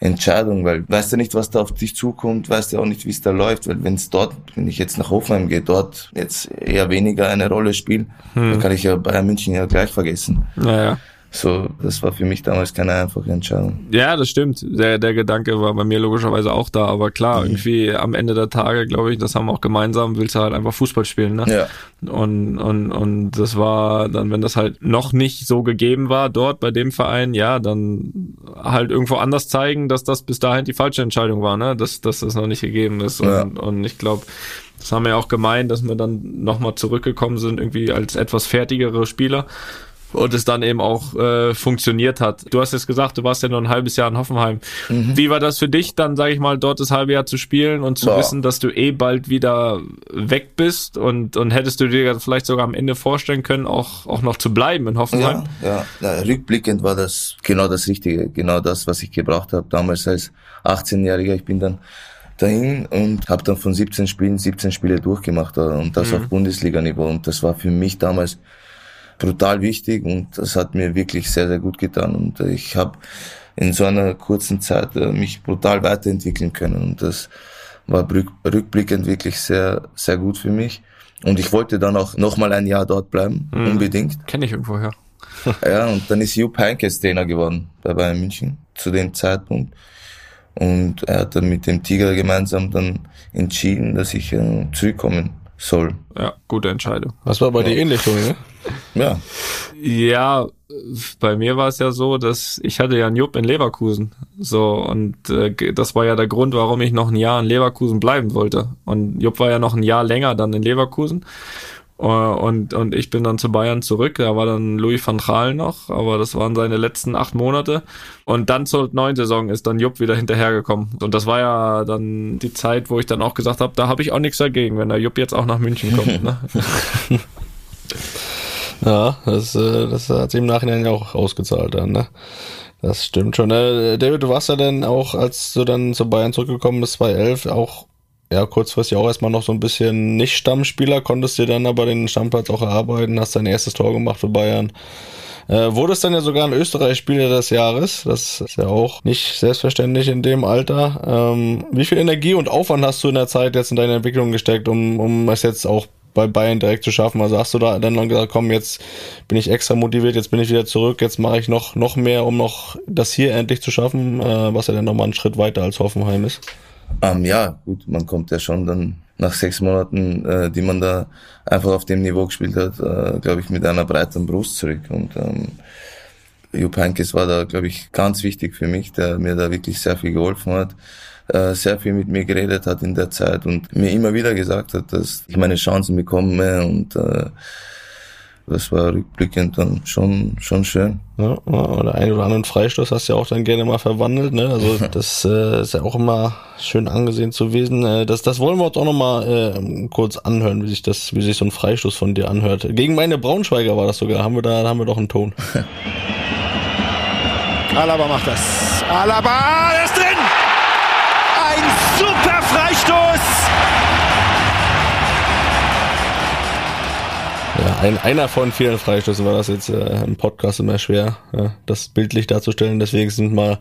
Entscheidung, weil weißt du nicht, was da auf dich zukommt, weißt du auch nicht, wie es da läuft, weil wenn es dort, wenn ich jetzt nach Hoffenheim gehe, dort jetzt eher weniger eine Rolle spielt, dann kann ich ja Bayern München ja gleich vergessen. ja, ja. So, das war für mich damals keine einfache Entscheidung. Ja, das stimmt. Der, der Gedanke war bei mir logischerweise auch da, aber klar, irgendwie am Ende der Tage, glaube ich, das haben wir auch gemeinsam, willst du halt einfach Fußball spielen, ne? Ja, Und, und, und das war dann, wenn das halt noch nicht so gegeben war dort bei dem Verein, ja, dann halt irgendwo anders zeigen, dass das bis dahin die falsche Entscheidung war, ne? Dass, dass das noch nicht gegeben ist. Ja. Und, und ich glaube, das haben wir ja auch gemeint, dass wir dann nochmal zurückgekommen sind, irgendwie als etwas fertigere Spieler. Und es dann eben auch äh, funktioniert hat. Du hast jetzt gesagt, du warst ja nur ein halbes Jahr in Hoffenheim. Wie war das für dich, dann, sage ich mal, dort das halbe Jahr zu spielen und zu Boah. wissen, dass du eh bald wieder weg bist und, und hättest du dir vielleicht sogar am Ende vorstellen können, auch, auch noch zu bleiben in Hoffenheim? Ja, ja, ja, rückblickend war das genau das Richtige, genau das, was ich gebraucht habe damals als 18-Jähriger. Ich bin dann dahin und habe dann von 17 Spielen 17 Spiele durchgemacht äh, und das auf Bundesliga-Niveau und das war für mich damals brutal wichtig und das hat mir wirklich sehr, sehr gut getan und äh, ich habe in so einer kurzen Zeit äh, mich brutal weiterentwickeln können und das war rück- rückblickend wirklich sehr, sehr gut für mich. Und ich wollte dann auch nochmal ein Jahr dort bleiben, unbedingt. Kenne ich irgendwoher. <laughs> Ja, und dann ist Jupp Heynckes Trainer geworden bei Bayern München zu dem Zeitpunkt. Und er hat dann mit dem Tiger gemeinsam dann entschieden, dass ich äh, zurückkommen soll. Ja, gute Entscheidung. Das war bei dir ähnlich, ne? Ja, Ja, bei mir war es ja so, dass ich hatte ja einen Jupp in Leverkusen. So, und äh, das war ja der Grund, warum ich noch ein Jahr in Leverkusen bleiben wollte. Und Jupp war ja noch ein Jahr länger dann in Leverkusen. Äh, und, und ich bin dann zu Bayern zurück. Da war dann Louis van Gaal noch, aber das waren seine letzten acht Monate. Und dann zur neuen Saison ist dann Jupp wieder hinterhergekommen. Und das war ja dann die Zeit, wo ich dann auch gesagt habe, da habe ich auch nichts dagegen, wenn der Jupp jetzt auch nach München kommt. Ne? <laughs> ja, das, äh, das hat sich im Nachhinein ja auch ausgezahlt dann, ne? Das stimmt schon. Ne? David, du warst ja dann auch, als du dann zu Bayern zurückgekommen bist, 2011, auch ja, kurzfristig auch erstmal noch so ein bisschen nicht Stammspieler, konntest dir dann aber den Stammplatz auch erarbeiten, hast dein erstes Tor gemacht für Bayern. Äh, wurdest dann ja sogar in Österreich Spieler des Jahres. Das ist ja auch nicht selbstverständlich in dem Alter. Ähm, wie viel Energie und Aufwand hast du in der Zeit jetzt in deine Entwicklung gesteckt, um, um es jetzt auch bei Bayern direkt zu schaffen? Also hast du da dann gesagt, komm, jetzt bin ich extra motiviert, jetzt bin ich wieder zurück, jetzt mache ich noch, noch mehr, um noch das hier endlich zu schaffen, äh, was ja dann nochmal einen Schritt weiter als Hoffenheim ist? Ähm, ja, gut, man kommt ja schon dann nach sechs Monaten, äh, die man da einfach auf dem Niveau gespielt hat, äh, glaube ich, mit einer breiten Brust zurück. Und ähm, Jupp Heynckes war da, glaube ich, ganz wichtig für mich, der mir da wirklich sehr viel geholfen hat, äh, sehr viel mit mir geredet hat in der Zeit und mir immer wieder gesagt hat, dass ich meine Chancen bekomme und äh, das war rückblickend dann schon, schon schön. Ja, oder einen oder anderen Freistoß hast du ja auch dann gerne mal verwandelt, ne? Also <laughs> das äh, ist ja auch immer schön angesehen zu wissen. Äh, das, das wollen wir uns auch nochmal äh, kurz anhören, wie sich das, wie sich so ein Freistoß von dir anhört. Gegen meine Braunschweiger war das sogar. Haben wir da, haben wir doch einen Ton. Alaba macht das. Alaba, ein, einer von vielen Freistößen war das jetzt äh, im Podcast immer schwer, ja, das bildlich darzustellen. Deswegen sind mal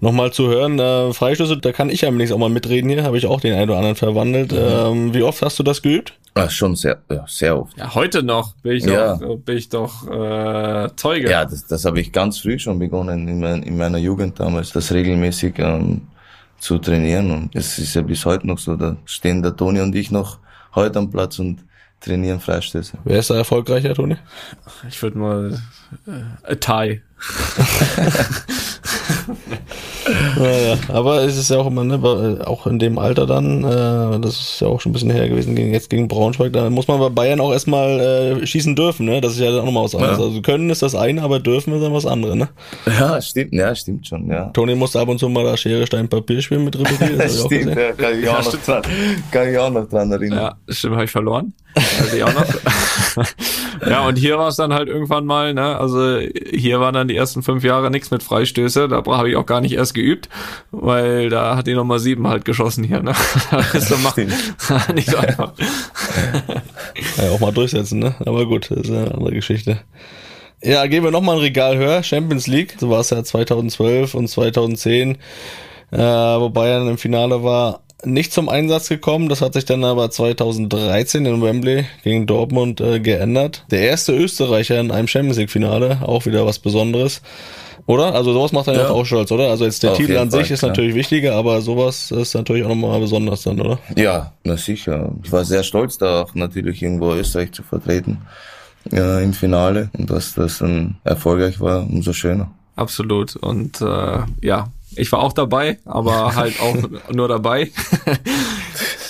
nochmal zu hören. Äh, Freistöße, da kann ich ja demnächst auch mal mitreden hier. Habe ich auch den einen oder anderen verwandelt. Mhm. Ähm, wie oft hast du das geübt? Ach, schon sehr, ja, sehr oft. Ja, heute noch bin ich ja. doch, bin ich doch äh, Zeuge. Ja, das, das habe ich ganz früh schon begonnen in, mein, in meiner Jugend damals, das regelmäßig ähm, zu trainieren. Und es ist ja bis heute noch so. Da stehen der Toni und ich noch heute am Platz und trainieren Freistöße. Wer ist da erfolgreicher, Toni? Ich würde mal äh, Thai. <laughs> naja, aber es ist ja auch immer, ne, auch in dem Alter dann, äh, das ist ja auch schon ein bisschen her gewesen, gegen, jetzt gegen Braunschweig, da muss man bei Bayern auch erstmal äh, schießen dürfen, ne? Das ist ja auch nochmal was anderes. Ja. Also können ist das eine, aber dürfen ist dann was anderes, ne? Ja, stimmt, ja, stimmt schon, ja. Toni musste ab und zu mal da Schere, Stein, Papier spielen mit Ribéry, das stimmt, ja, kann ich, auch noch dran, kann ich auch noch dran erinnern. Ja, stimmt, habe ich verloren. Also ich auch noch. <laughs> ja, und hier war es dann halt irgendwann mal, ne, also hier waren dann die ersten fünf Jahre nichts mit Freistöße, da habe ich auch gar nicht erst geübt, weil da hat die Nummer sieben halt geschossen hier, ne. <laughs> Das ist so <laughs> nicht so einfach. ja, auch mal durchsetzen, ne, aber gut, das ist eine andere Geschichte. Ja, gehen wir nochmal ein Regal höher, Champions League, so war es ja 2012 und 2010, äh, wo Bayern im Finale war, nicht zum Einsatz gekommen. Das hat sich dann aber 2013 in Wembley gegen Dortmund äh, geändert. Der erste Österreicher in einem Champions League Finale, auch wieder was Besonderes. Oder? Also sowas macht dann ja. auch stolz, oder? Also jetzt der Auf Titel an sich Fall, ist klar. natürlich wichtiger, aber sowas ist natürlich auch nochmal besonders dann, oder? Ja, na sicher. Ich war sehr stolz darauf, natürlich irgendwo Österreich zu vertreten äh, im Finale und dass das dann erfolgreich war, umso schöner. Absolut. Und äh, ja, ich war auch dabei, aber <laughs> halt auch nur dabei.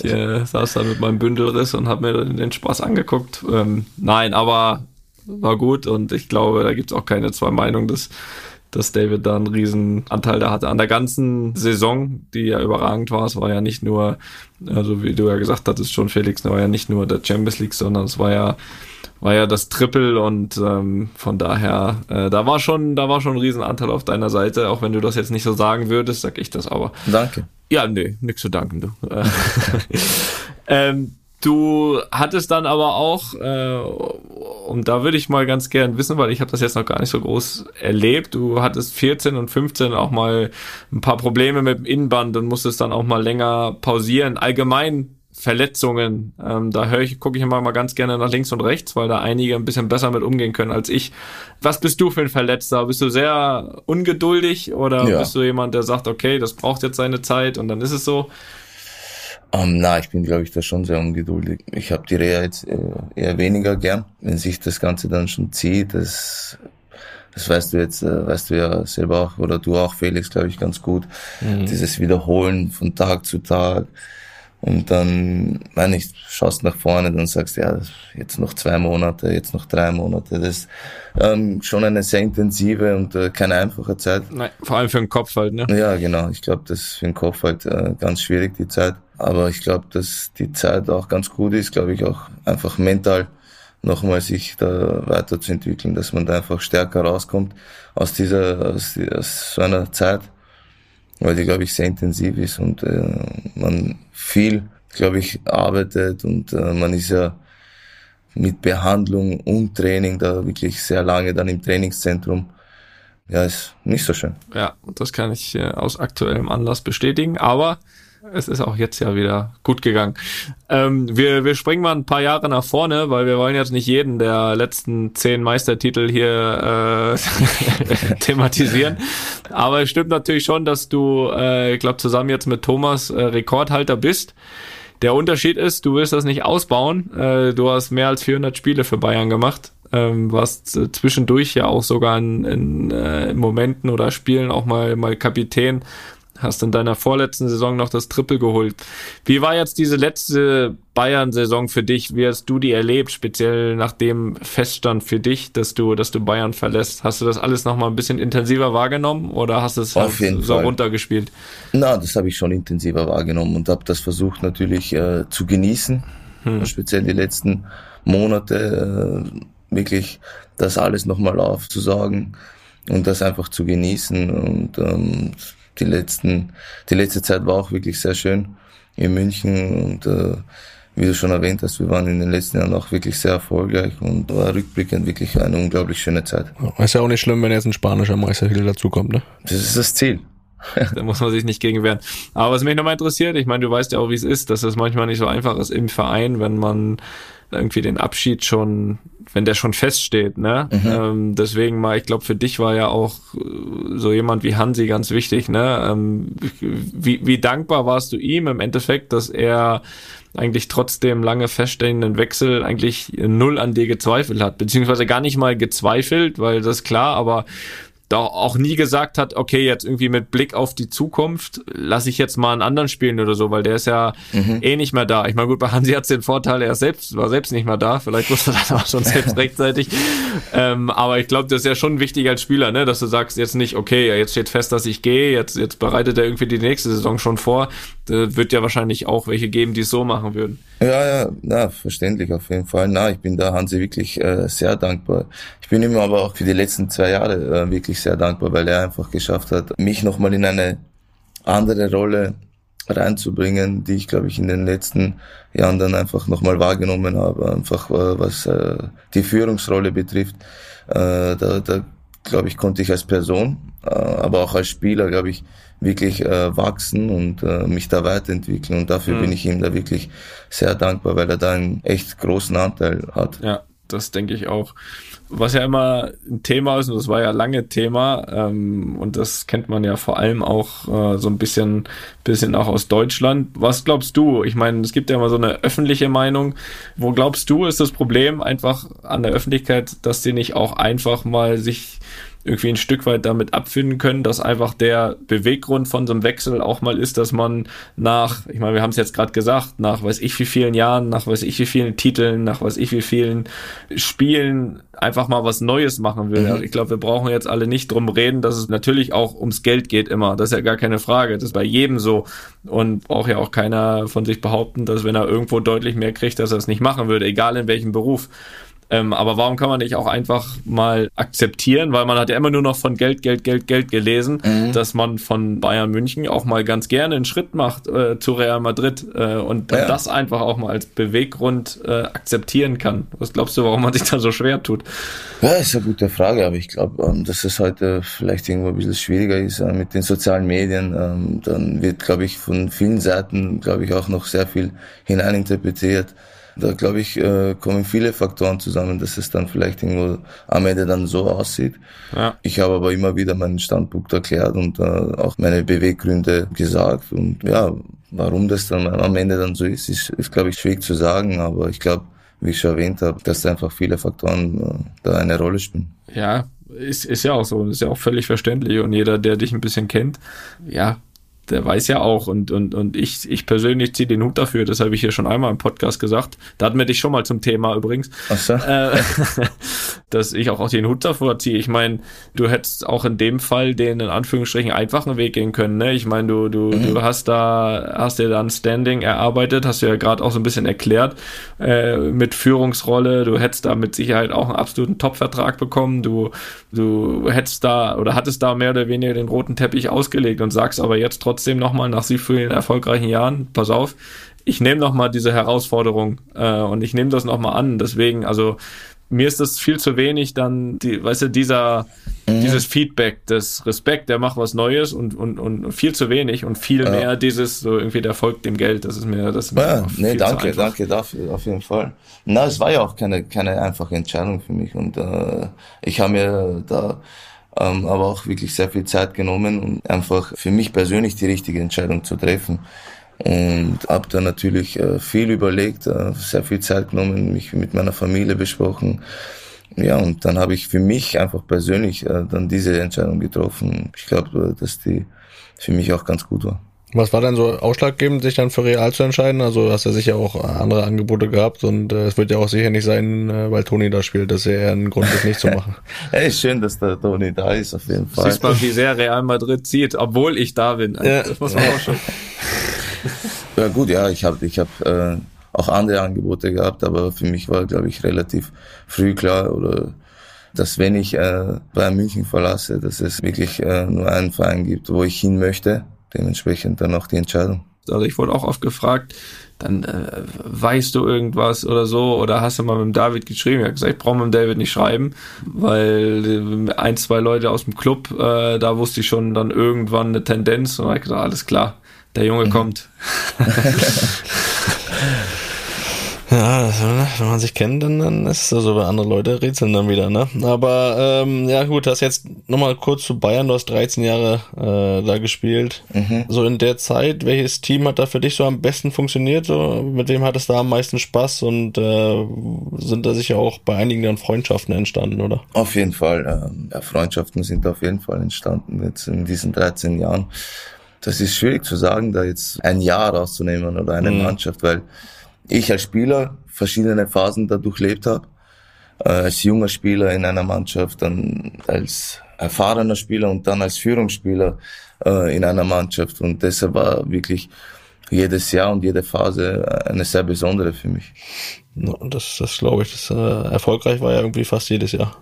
ich äh, saß da mit meinem Bündelriss und habe mir den Spaß angeguckt. Ähm, nein, aber war gut und ich glaube, da gibt's auch keine zwei Meinungen, dass, dass David da einen riesen Anteil da hatte. An der ganzen Saison, die ja überragend war, es war ja nicht nur, also wie du ja gesagt hattest schon, Felix, es war ja nicht nur der Champions League, sondern es war ja war ja das Triple und ähm, von daher, äh, da war schon, da war schon ein Riesenanteil auf deiner Seite, auch wenn du das jetzt nicht so sagen würdest, sag ich das aber. Danke. Ja, nee, nix zu danken, du. <laughs> ähm, du hattest dann aber auch, äh, und da würde ich mal ganz gern wissen, weil ich habe das jetzt noch gar nicht so groß erlebt, du hattest 14 und 15 auch mal ein paar Probleme mit dem Innenband und musstest dann auch mal länger pausieren. Allgemein Verletzungen. Ähm, da höre ich, gucke ich immer mal ganz gerne nach links und rechts, weil da einige ein bisschen besser mit umgehen können als ich. Was bist du für ein Verletzter? Bist du sehr ungeduldig oder ja. bist du jemand, der sagt, okay, das braucht jetzt seine Zeit und dann ist es so? Ähm, na, ich bin, glaube ich, da schon sehr ungeduldig. Ich habe die Reha jetzt äh, eher weniger gern, wenn sich das Ganze dann schon zieht. Das, das weißt du jetzt, äh, weißt du ja selber auch oder du auch, Felix, glaube ich, ganz gut. Mhm. Dieses Wiederholen von Tag zu Tag Und dann, meine ich, schaust nach vorne, dann sagst du, ja, jetzt noch zwei Monate, jetzt noch drei Monate. Das ist ähm, schon eine sehr intensive und äh, keine einfache Zeit. Nein, vor allem für den Kopf halt, ne? Ja, genau. Ich glaube, das ist für den Kopf halt äh, ganz schwierig, die Zeit. Aber ich glaube, dass die Zeit auch ganz gut ist, glaube ich, auch einfach mental nochmal sich da weiterzuentwickeln, dass man da einfach stärker rauskommt aus dieser, aus, aus so einer Zeit weil die, glaube ich, sehr intensiv ist und äh, man viel, glaube ich, arbeitet und äh, man ist ja mit Behandlung und Training da wirklich sehr lange dann im Trainingszentrum. Ja, ist nicht so schön. Ja, das kann ich äh, aus aktuellem Anlass bestätigen, aber es ist auch jetzt ja wieder gut gegangen. Ähm, wir, wir springen mal ein paar Jahre nach vorne, weil wir wollen jetzt nicht jeden der letzten zehn Meistertitel hier äh, <laughs> thematisieren. Aber es stimmt natürlich schon, dass du, äh, ich glaube, zusammen jetzt mit Thomas äh, Rekordhalter bist. Der Unterschied ist, du willst das nicht ausbauen. Äh, du hast mehr als 400 Spiele für Bayern gemacht. Ähm, warst äh, zwischendurch ja auch sogar in, in äh, Momenten oder Spielen auch mal, mal Kapitän hast in deiner vorletzten Saison noch das Triple geholt. Wie war jetzt diese letzte Bayern-Saison für dich? Wie hast du die erlebt, speziell nach dem Feststand für dich, dass du, dass du Bayern verlässt? Hast du das alles noch mal ein bisschen intensiver wahrgenommen oder hast du es halt so Fall. runtergespielt? Na, das habe ich schon intensiver wahrgenommen und habe das versucht natürlich äh, zu genießen, hm. speziell die letzten Monate äh, wirklich das alles nochmal aufzusagen und das einfach zu genießen und ähm, die letzten, die letzte Zeit war auch wirklich sehr schön in München und äh, wie du schon erwähnt hast, wir waren in den letzten Jahren auch wirklich sehr erfolgreich und war rückblickend wirklich eine unglaublich schöne Zeit. Ist ja auch nicht schlimm, wenn jetzt ein spanischer Meistertitel dazukommt, ne? Das ist das Ziel. Da muss man sich nicht gegen wehren. Aber was mich nochmal interessiert, ich meine, du weißt ja auch, wie es ist, dass es manchmal nicht so einfach ist im Verein, wenn man irgendwie den Abschied schon, wenn der schon feststeht, ne? Mhm. Ähm, deswegen mal, ich glaube, für dich war ja auch äh, so jemand wie Hansi ganz wichtig, ne? Ähm, wie, wie dankbar warst du ihm im Endeffekt, dass er eigentlich trotzdem lange feststehenden Wechsel eigentlich null an dir gezweifelt hat, beziehungsweise gar nicht mal gezweifelt, weil das klar, aber da auch nie gesagt hat, okay, jetzt irgendwie mit Blick auf die Zukunft lasse ich jetzt mal einen anderen spielen oder so, weil der ist ja mhm. eh nicht mehr da. Ich meine, gut, bei Hansi hat den Vorteil, er selbst war selbst nicht mehr da. Vielleicht wusste er <laughs> das auch schon selbst rechtzeitig. Ähm, aber ich glaube, das ist ja schon wichtig als Spieler, ne, dass du sagst jetzt nicht, okay, jetzt steht fest, dass ich gehe, jetzt, jetzt bereitet er irgendwie die nächste Saison schon vor. Da wird ja wahrscheinlich auch welche geben, die es so machen würden. Ja, ja, na, verständlich auf jeden Fall. Na, ich bin da Hansi wirklich äh, sehr dankbar. Ich bin ihm aber auch für die letzten zwei Jahre äh, wirklich sehr dankbar, weil er einfach geschafft hat, mich nochmal in eine andere Rolle reinzubringen, die ich glaube ich in den letzten Jahren dann einfach nochmal wahrgenommen habe, einfach äh, was äh, die Führungsrolle betrifft. Äh, da, da glaube ich konnte ich als Person, äh, aber auch als Spieler glaube ich wirklich äh, wachsen und äh, mich da weiterentwickeln und dafür mhm. bin ich ihm da wirklich sehr dankbar, weil er da einen echt großen Anteil hat. Ja, das denke ich auch was ja immer ein Thema ist, und das war ja lange Thema, ähm, und das kennt man ja vor allem auch äh, so ein bisschen, bisschen auch aus Deutschland. Was glaubst du? Ich meine, es gibt ja immer so eine öffentliche Meinung. Wo glaubst du, ist das Problem einfach an der Öffentlichkeit, dass die nicht auch einfach mal sich irgendwie ein Stück weit damit abfinden können, dass einfach der Beweggrund von so einem Wechsel auch mal ist, dass man nach, ich meine, wir haben es jetzt gerade gesagt, nach weiß ich wie vielen Jahren, nach weiß ich wie vielen Titeln, nach weiß ich wie vielen Spielen einfach mal was Neues machen will. Mhm. Ich glaube, wir brauchen jetzt alle nicht drum reden, dass es natürlich auch ums Geld geht immer. Das ist ja gar keine Frage. Das ist bei jedem so. Und braucht ja auch keiner von sich behaupten, dass wenn er irgendwo deutlich mehr kriegt, dass er es nicht machen würde, egal in welchem Beruf. Ähm, aber warum kann man nicht auch einfach mal akzeptieren, weil man hat ja immer nur noch von Geld, Geld, Geld, Geld gelesen, mhm. dass man von Bayern München auch mal ganz gerne einen Schritt macht äh, zu Real Madrid äh, und ja. das einfach auch mal als Beweggrund äh, akzeptieren kann. Was glaubst du, warum man sich da so schwer tut? Ja, ist eine gute Frage, aber ich glaube, ähm, dass es heute vielleicht irgendwo ein bisschen schwieriger ist äh, mit den sozialen Medien. Ähm, dann wird, glaube ich, von vielen Seiten, glaube ich, auch noch sehr viel hineininterpretiert. Da glaube ich, äh, kommen viele Faktoren zusammen, dass es dann vielleicht irgendwo am Ende dann so aussieht. Ja. Ich habe aber immer wieder meinen Standpunkt erklärt und äh, auch meine Beweggründe gesagt. Und ja, warum das dann am Ende dann so ist, ist, ist glaube ich, schwierig zu sagen. Aber ich glaube, wie ich schon erwähnt habe, dass einfach viele Faktoren äh, da eine Rolle spielen. Ja, ist, ist ja auch so. Ist ja auch völlig verständlich. Und jeder, der dich ein bisschen kennt, ja, der weiß ja auch und, und, und ich, ich persönlich ziehe den Hut dafür, das habe ich hier schon einmal im Podcast gesagt. Da hatten wir dich schon mal zum Thema übrigens. Ach so. äh, <laughs> dass ich auch, auch den Hut davor ziehe. Ich meine, du hättest auch in dem Fall den in Anführungsstrichen einfachen Weg gehen können. Ne? Ich meine, du, du, mhm. du hast da, hast dir dann Standing erarbeitet, hast du ja gerade auch so ein bisschen erklärt, äh, mit Führungsrolle. Du hättest da mit Sicherheit auch einen absoluten Top-Vertrag bekommen. Du, du hättest da oder hattest da mehr oder weniger den roten Teppich ausgelegt und sagst aber jetzt trotzdem nochmal nach so vielen erfolgreichen Jahren, pass auf, ich nehme nochmal diese Herausforderung äh, und ich nehme das nochmal an. Deswegen, also mir ist das viel zu wenig, dann, die, weißt du, dieser, mhm. dieses Feedback, das Respekt, der macht was Neues und, und, und viel zu wenig und viel ja. mehr dieses, so irgendwie der folgt dem Geld, das ist mir, das ist mir ja, nee, danke, danke dafür, auf jeden Fall. Na, es war ja auch keine, keine einfache Entscheidung für mich und äh, ich habe mir da ähm, aber auch wirklich sehr viel Zeit genommen, um einfach für mich persönlich die richtige Entscheidung zu treffen. Und habe da natürlich äh, viel überlegt, äh, sehr viel Zeit genommen, mich mit meiner Familie besprochen. Ja, und dann habe ich für mich einfach persönlich äh, dann diese Entscheidung getroffen. Ich glaube, dass die für mich auch ganz gut war. Was war denn so ausschlaggebend, sich dann für Real zu entscheiden? Also hast du sicher auch andere Angebote gehabt und äh, es wird ja auch sicher nicht sein, äh, weil Toni da spielt, dass er eher ein Grund ist, nicht zu machen. <laughs> hey, schön, dass der Toni da ist, auf jeden Fall. Siehst mal, wie sehr Real Madrid zieht, obwohl ich da bin. Ja. Das muss man auch schon. <laughs> Ja gut, ja, ich habe ich hab, äh, auch andere Angebote gehabt, aber für mich war, glaube ich, relativ früh klar oder dass wenn ich äh, Bayern München verlasse, dass es wirklich äh, nur einen Verein gibt, wo ich hin möchte. Dementsprechend dann auch die Entscheidung. Also ich wurde auch oft gefragt, dann äh, weißt du irgendwas oder so oder hast du mal mit dem David geschrieben? Ich habe gesagt, ich brauche mit dem David nicht schreiben, weil äh, ein, zwei Leute aus dem Club, äh, da wusste ich schon dann irgendwann eine Tendenz und habe gesagt, alles klar, der Junge mhm. kommt. <laughs> Ja, wenn man sich kennt, dann, dann ist es so, also, andere Leute rätseln dann wieder, ne? Aber ähm, ja gut, hast jetzt nochmal kurz zu Bayern, du hast 13 Jahre äh, da gespielt. Mhm. So in der Zeit, welches Team hat da für dich so am besten funktioniert? So, mit wem hat es da am meisten Spaß und äh, sind da sicher auch bei einigen dann Freundschaften entstanden, oder? Auf jeden Fall. Ähm, ja, Freundschaften sind auf jeden Fall entstanden jetzt in diesen 13 Jahren. Das ist schwierig zu sagen, da jetzt ein Jahr rauszunehmen oder eine mhm. Mannschaft, weil ich als Spieler verschiedene Phasen da durchlebt habe. Äh, als junger Spieler in einer Mannschaft, dann als erfahrener Spieler und dann als Führungsspieler äh, in einer Mannschaft. Und deshalb war wirklich jedes Jahr und jede Phase eine sehr besondere für mich. Das, das glaube ich. Das, äh, erfolgreich war ja irgendwie fast jedes Jahr.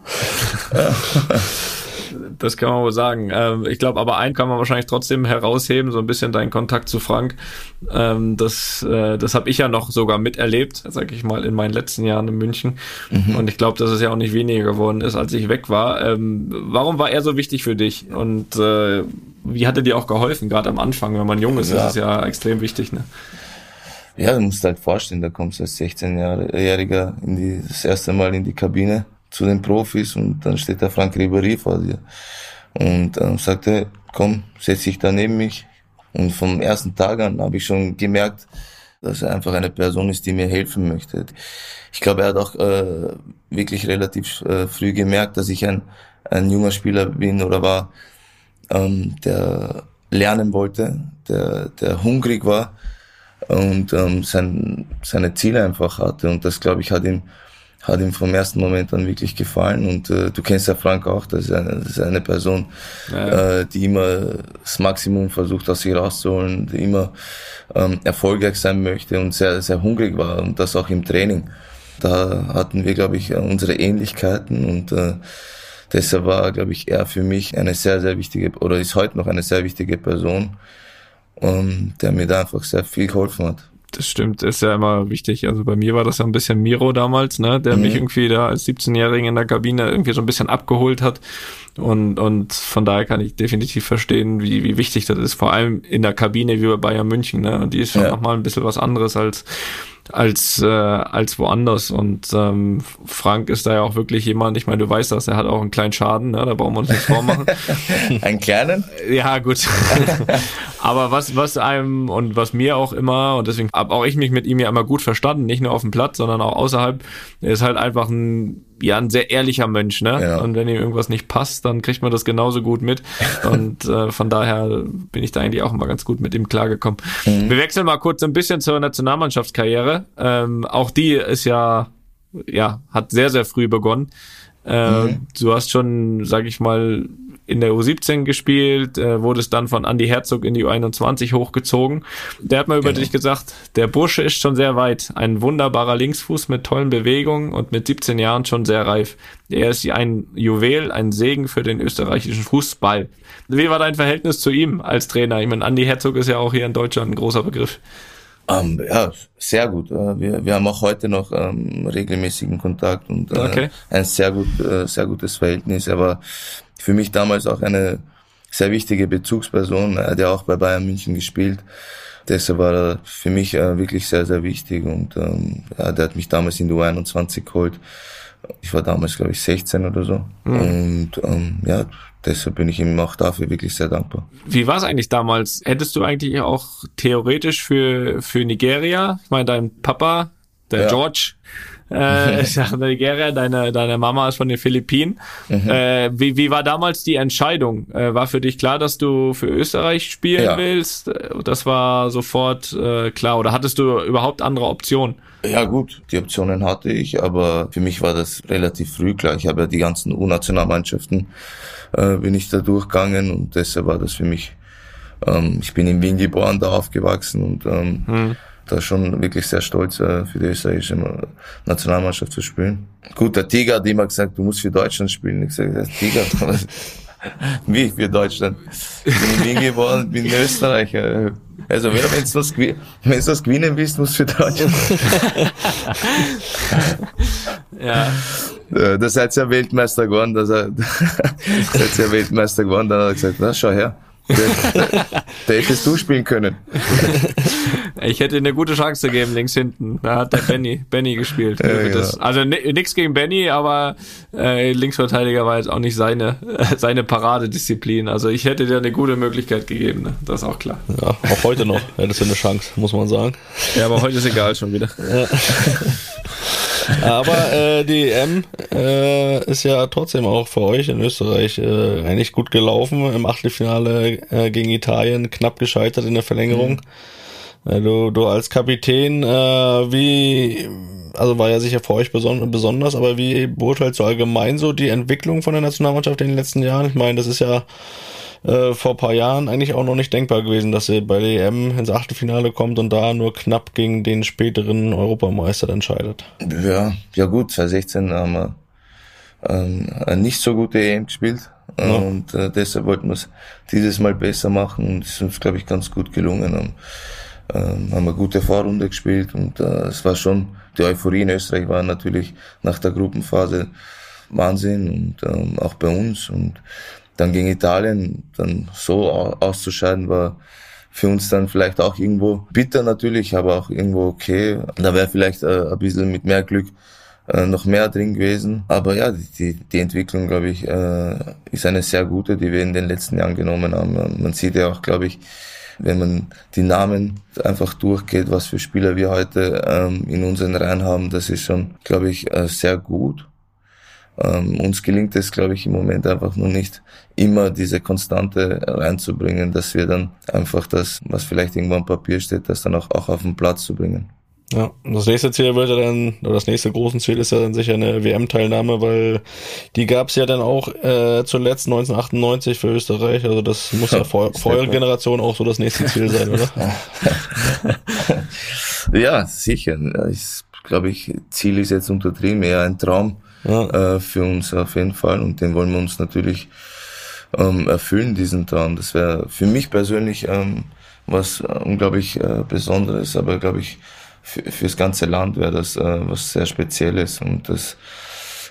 <laughs> <laughs> Das kann man wohl sagen. Ähm, ich glaube, aber einen kann man wahrscheinlich trotzdem herausheben, so ein bisschen deinen Kontakt zu Frank. Ähm, das äh, das habe ich ja noch sogar miterlebt, sag ich mal, in meinen letzten Jahren in München. Mhm. Und ich glaube, dass es ja auch nicht weniger geworden ist, als ich weg war. Ähm, warum war er so wichtig für dich? Und äh, wie hat er dir auch geholfen, gerade am Anfang, wenn man jung ist, ja. ist es ja extrem wichtig, ne? Ja, du musst halt vorstellen, da kommst du als 16-Jähriger in die, das erste Mal in die Kabine zu den Profis und dann steht der Frank Ribery vor dir und ähm, sagte, komm, setz dich da neben mich. Und vom ersten Tag an habe ich schon gemerkt, dass er einfach eine Person ist, die mir helfen möchte. Ich glaube, er hat auch äh, wirklich relativ äh, früh gemerkt, dass ich ein, ein junger Spieler bin oder war, ähm, der lernen wollte, der, der hungrig war und ähm, sein, seine Ziele einfach hatte. Und das, glaube ich, hat ihm hat ihm vom ersten Moment an wirklich gefallen. Und äh, du kennst ja Frank auch, das ist eine, das ist eine Person, ja. äh, die immer das Maximum versucht aus sich rauszuholen, die immer ähm, erfolgreich sein möchte und sehr, sehr hungrig war und das auch im Training. Da hatten wir, glaube ich, unsere Ähnlichkeiten und äh, deshalb war, glaube ich, er für mich eine sehr, sehr wichtige, oder ist heute noch eine sehr wichtige Person, ähm, der mir da einfach sehr viel geholfen hat das stimmt, ist ja immer wichtig. Also bei mir war das ja ein bisschen Miro damals, ne, der mhm. mich irgendwie da als 17-Jährigen in der Kabine irgendwie so ein bisschen abgeholt hat. Und, und von daher kann ich definitiv verstehen, wie, wie wichtig das ist, vor allem in der Kabine wie bei Bayern München. Ne? Und die ist schon ja. nochmal ein bisschen was anderes als als, äh, als woanders. Und ähm, Frank ist da ja auch wirklich jemand, ich meine, du weißt das, er hat auch einen kleinen Schaden, ne? da brauchen wir uns nichts vormachen. <laughs> einen kleinen? Ja, gut. <laughs> Aber was, was einem und was mir auch immer, und deswegen habe auch ich mich mit ihm ja immer gut verstanden, nicht nur auf dem Platz, sondern auch außerhalb, er ist halt einfach ein ja ein sehr ehrlicher Mensch, ne? Ja. Und wenn ihm irgendwas nicht passt, dann kriegt man das genauso gut mit. <laughs> Und äh, von daher bin ich da eigentlich auch immer ganz gut mit ihm klargekommen. Wir wechseln mal kurz ein bisschen zur Nationalmannschaftskarriere. Ähm, auch die ist ja, ja, hat sehr, sehr früh begonnen. Äh, Du hast schon, sag ich mal, in der U17 gespielt, äh, wurdest dann von Andy Herzog in die U21 hochgezogen. Der hat mal über Genau. dich gesagt, der Bursche ist schon sehr weit. Ein wunderbarer Linksfuß mit tollen Bewegungen und mit 17 Jahren schon sehr reif. Er ist ein Juwel, ein Segen für den österreichischen Fußball. Wie war dein Verhältnis zu ihm als Trainer? Ich meine, Andy Herzog ist ja auch hier in Deutschland ein großer Begriff. Ähm, ja, sehr gut. Äh, Wir, wir haben auch heute noch ähm, regelmäßigen Kontakt und äh, Okay. ein sehr gut, äh, sehr gutes Verhältnis. Er war für mich damals auch eine sehr wichtige Bezugsperson. Er hat ja auch bei Bayern München gespielt. Deshalb war er für mich äh, wirklich sehr, sehr wichtig und ähm, ja, der hat mich damals in die U21 geholt. Ich war damals, glaube ich, 16 oder so. Und ähm, ja, deshalb bin ich ihm auch dafür wirklich sehr dankbar. Wie war es eigentlich damals? Hättest du eigentlich auch theoretisch für, für Nigeria, ich meine, dein Papa, der Ja. George, äh, <laughs> ist Nigeria, deine, deine Mama ist von den Philippinen. Äh, wie, wie war damals die Entscheidung? Äh, war für dich klar, dass du für Österreich spielen Ja. willst? Äh, Das war sofort äh, klar. Oder hattest du überhaupt andere Optionen? Ja gut, die Optionen hatte ich, aber für mich war das relativ früh klar. Ich habe ja die ganzen U-Nationalmannschaften äh, bin ich da durchgegangen und deshalb war das für mich. Ähm, ich bin in Wien geboren, da aufgewachsen und ähm, da schon wirklich sehr stolz äh, für die österreichische Nationalmannschaft zu spielen. Gut, der Tiger hat immer gesagt, du musst für Deutschland spielen. Ich sage, Tiger, <laughs> wie für Deutschland? Ich bin in Wien geboren, bin Österreicher. Also wenn du was, wenn's was gewinnen willst, musst du für Deutschland. <laughs> Ja. Äh, Da seid ihr Weltmeister geworden, da <laughs> seid ihr Weltmeister geworden, dann hat er gesagt, na schau her, da hättest du spielen können. Ich hätte eine gute Chance gegeben, links hinten. Da hat der Benny, Benny gespielt. Ja, das, genau. also ni- nix gegen Benny, aber äh, Linksverteidiger war jetzt auch nicht seine, <laughs> seine Paradedisziplin. Also ich hätte dir eine gute Möglichkeit gegeben, ne? das ist auch klar. Ja, auch heute noch hättest du eine Chance, muss man sagen. Ja, aber heute ist egal schon wieder. Aber äh, die EM äh, ist ja trotzdem auch für euch in Österreich äh, eigentlich gut gelaufen. Im Achtelfinale äh, gegen Italien knapp gescheitert in der Verlängerung. Äh, du, du als Kapitän, äh, wie, also war ja sicher für euch beson besonders, aber wie beurteilst du allgemein so die Entwicklung von der Nationalmannschaft in den letzten Jahren? Ich meine, das ist ja äh, vor paar Jahren eigentlich auch noch nicht denkbar gewesen, dass sie bei der EM ins Achtelfinale kommt und da nur knapp gegen den späteren Europameister entscheidet. Ja, ja gut, 2016 haben wir ähm, eine nicht so gute EM gespielt Ja. und äh, deshalb wollten wir es dieses Mal besser machen und es ist uns, glaube ich, ganz gut gelungen. Haben, ähm, haben eine gute Vorrunde gespielt und äh, es war schon, die Euphorie in Österreich war natürlich nach der Gruppenphase Wahnsinn und ähm, auch bei uns und dann gegen Italien dann so au- auszuscheiden war für uns dann vielleicht auch irgendwo bitter natürlich, aber auch irgendwo okay. Da wäre vielleicht äh, ein bisschen mit mehr Glück äh, noch mehr drin gewesen. Aber ja, die, die Entwicklung, glaube ich, äh, ist eine sehr gute, die wir in den letzten Jahren genommen haben. Man sieht ja auch, glaube ich, wenn man die Namen einfach durchgeht, was für Spieler wir heute ähm, in unseren Reihen haben, das ist schon, glaube ich, äh, sehr gut. Ähm, uns gelingt es, glaube ich, im Moment einfach nur nicht, immer diese Konstante reinzubringen, dass wir dann einfach das, was vielleicht irgendwo am Papier steht, das dann auch, auch auf den Platz zu bringen. Ja, und das nächste Ziel wird ja dann, oder das nächste große Ziel ist ja dann sicher eine WM-Teilnahme, weil die gab's ja dann auch äh, zuletzt 1998 für Österreich. Also das muss ja <laughs> vor, vor eurer Generation auch so das nächste Ziel sein, oder? <laughs> Ja, sicher. Ich glaube, ich, Ziel ist jetzt untertrieben, eher ein Traum Ja. äh, für uns auf jeden Fall und den wollen wir uns natürlich ähm, erfüllen, diesen Traum. Das wäre für mich persönlich ähm, was äh, unglaublich äh, Besonderes, aber glaube ich, für, fürs ganze Land wäre das äh, was sehr Spezielles und das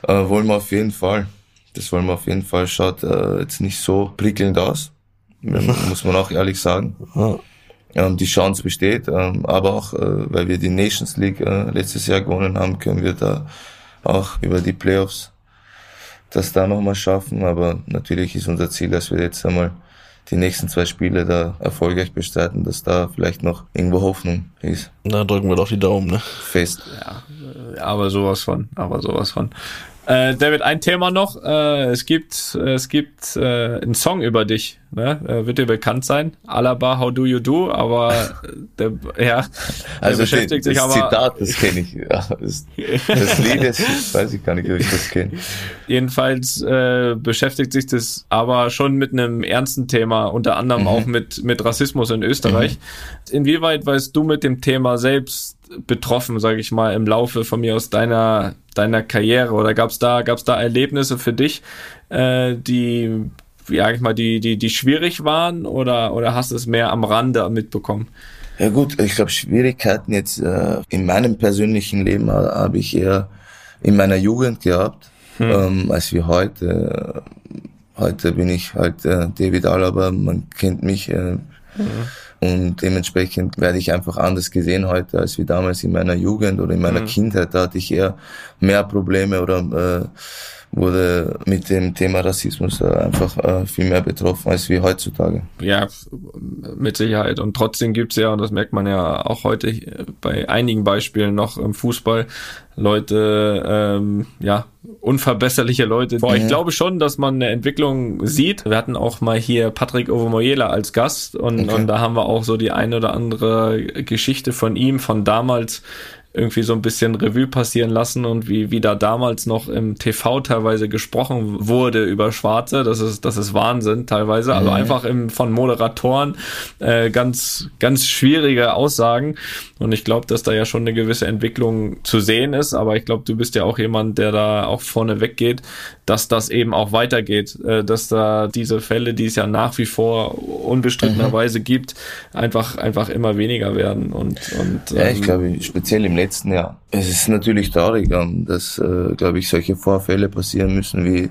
äh, wollen wir auf jeden Fall. Das wollen wir auf jeden Fall. Schaut äh, jetzt nicht so prickelnd aus, <laughs> muss man auch ehrlich sagen. Ähm, die Chance besteht, ähm, aber auch, äh, weil wir die Nations League äh, letztes Jahr gewonnen haben, können wir da auch über die Playoffs das da nochmal schaffen. Aber natürlich ist unser Ziel, dass wir jetzt einmal die nächsten zwei Spiele da erfolgreich bestreiten, dass da vielleicht noch irgendwo Hoffnung ist. Da drücken wir doch die Daumen, ne? Fest. Ja, aber sowas von, aber sowas von. Äh, David, ein Thema noch. Äh, es gibt, es gibt äh, einen Song über dich. Ne? Äh, wird dir bekannt sein. Alaba, How Do You Do? Aber der, ja, der Also beschäftigt das sich aber Zitat, das kenne ich. Ja, das, das Lied, das weiß ich gar nicht, ob ich das kenne. jedenfalls äh, beschäftigt sich das aber schon mit einem ernsten Thema, unter anderem auch mit mit Rassismus in Österreich. Inwieweit weißt du mit dem Thema selbst betroffen, sage ich mal, im Laufe von mir aus deiner deiner Karriere oder gab's da gab's da Erlebnisse für dich, äh, die ja ich mal die die die schwierig waren oder oder hast du es mehr am Rande mitbekommen? Ja gut, ich glaube Schwierigkeiten jetzt äh, in meinem persönlichen Leben ha- habe ich eher in meiner Jugend gehabt, ähm, als wie heute. Heute bin ich halt äh, David Alaba, man kennt mich äh, und dementsprechend werde ich einfach anders gesehen heute als wie damals in meiner Jugend oder in meiner Kindheit. Da hatte ich eher mehr Probleme oder äh, wurde mit dem Thema Rassismus äh, einfach äh, viel mehr betroffen als wie heutzutage. Ja, mit Sicherheit. Und trotzdem gibt's ja, und das merkt man ja auch heute bei einigen Beispielen noch im Fußball, Leute, ähm, ja, unverbesserliche Leute. Boah, ich glaube schon, dass man eine Entwicklung sieht. Wir hatten auch mal hier Patrick Ovomoyela als Gast und, Okay. und da haben wir auch so die eine oder andere Geschichte von ihm, von damals irgendwie so ein bisschen Revue passieren lassen und wie, wie da damals noch im TV teilweise gesprochen wurde über Schwarze. Das ist, das ist Wahnsinn teilweise. Also einfach im, von Moderatoren äh, ganz, ganz schwierige Aussagen. Und ich glaube, dass da ja schon eine gewisse Entwicklung zu sehen ist. Aber ich glaube, du bist ja auch jemand, der da auch vorne weggeht, dass das eben auch weitergeht. Äh, dass da diese Fälle, die es ja nach wie vor unbestrittenerweise gibt, einfach, einfach immer weniger werden. Und, und Ja, ich ähm, glaube, speziell im letzten Jahr. Es ist natürlich traurig, ähm, dass, äh, glaube ich, solche Vorfälle passieren müssen, wie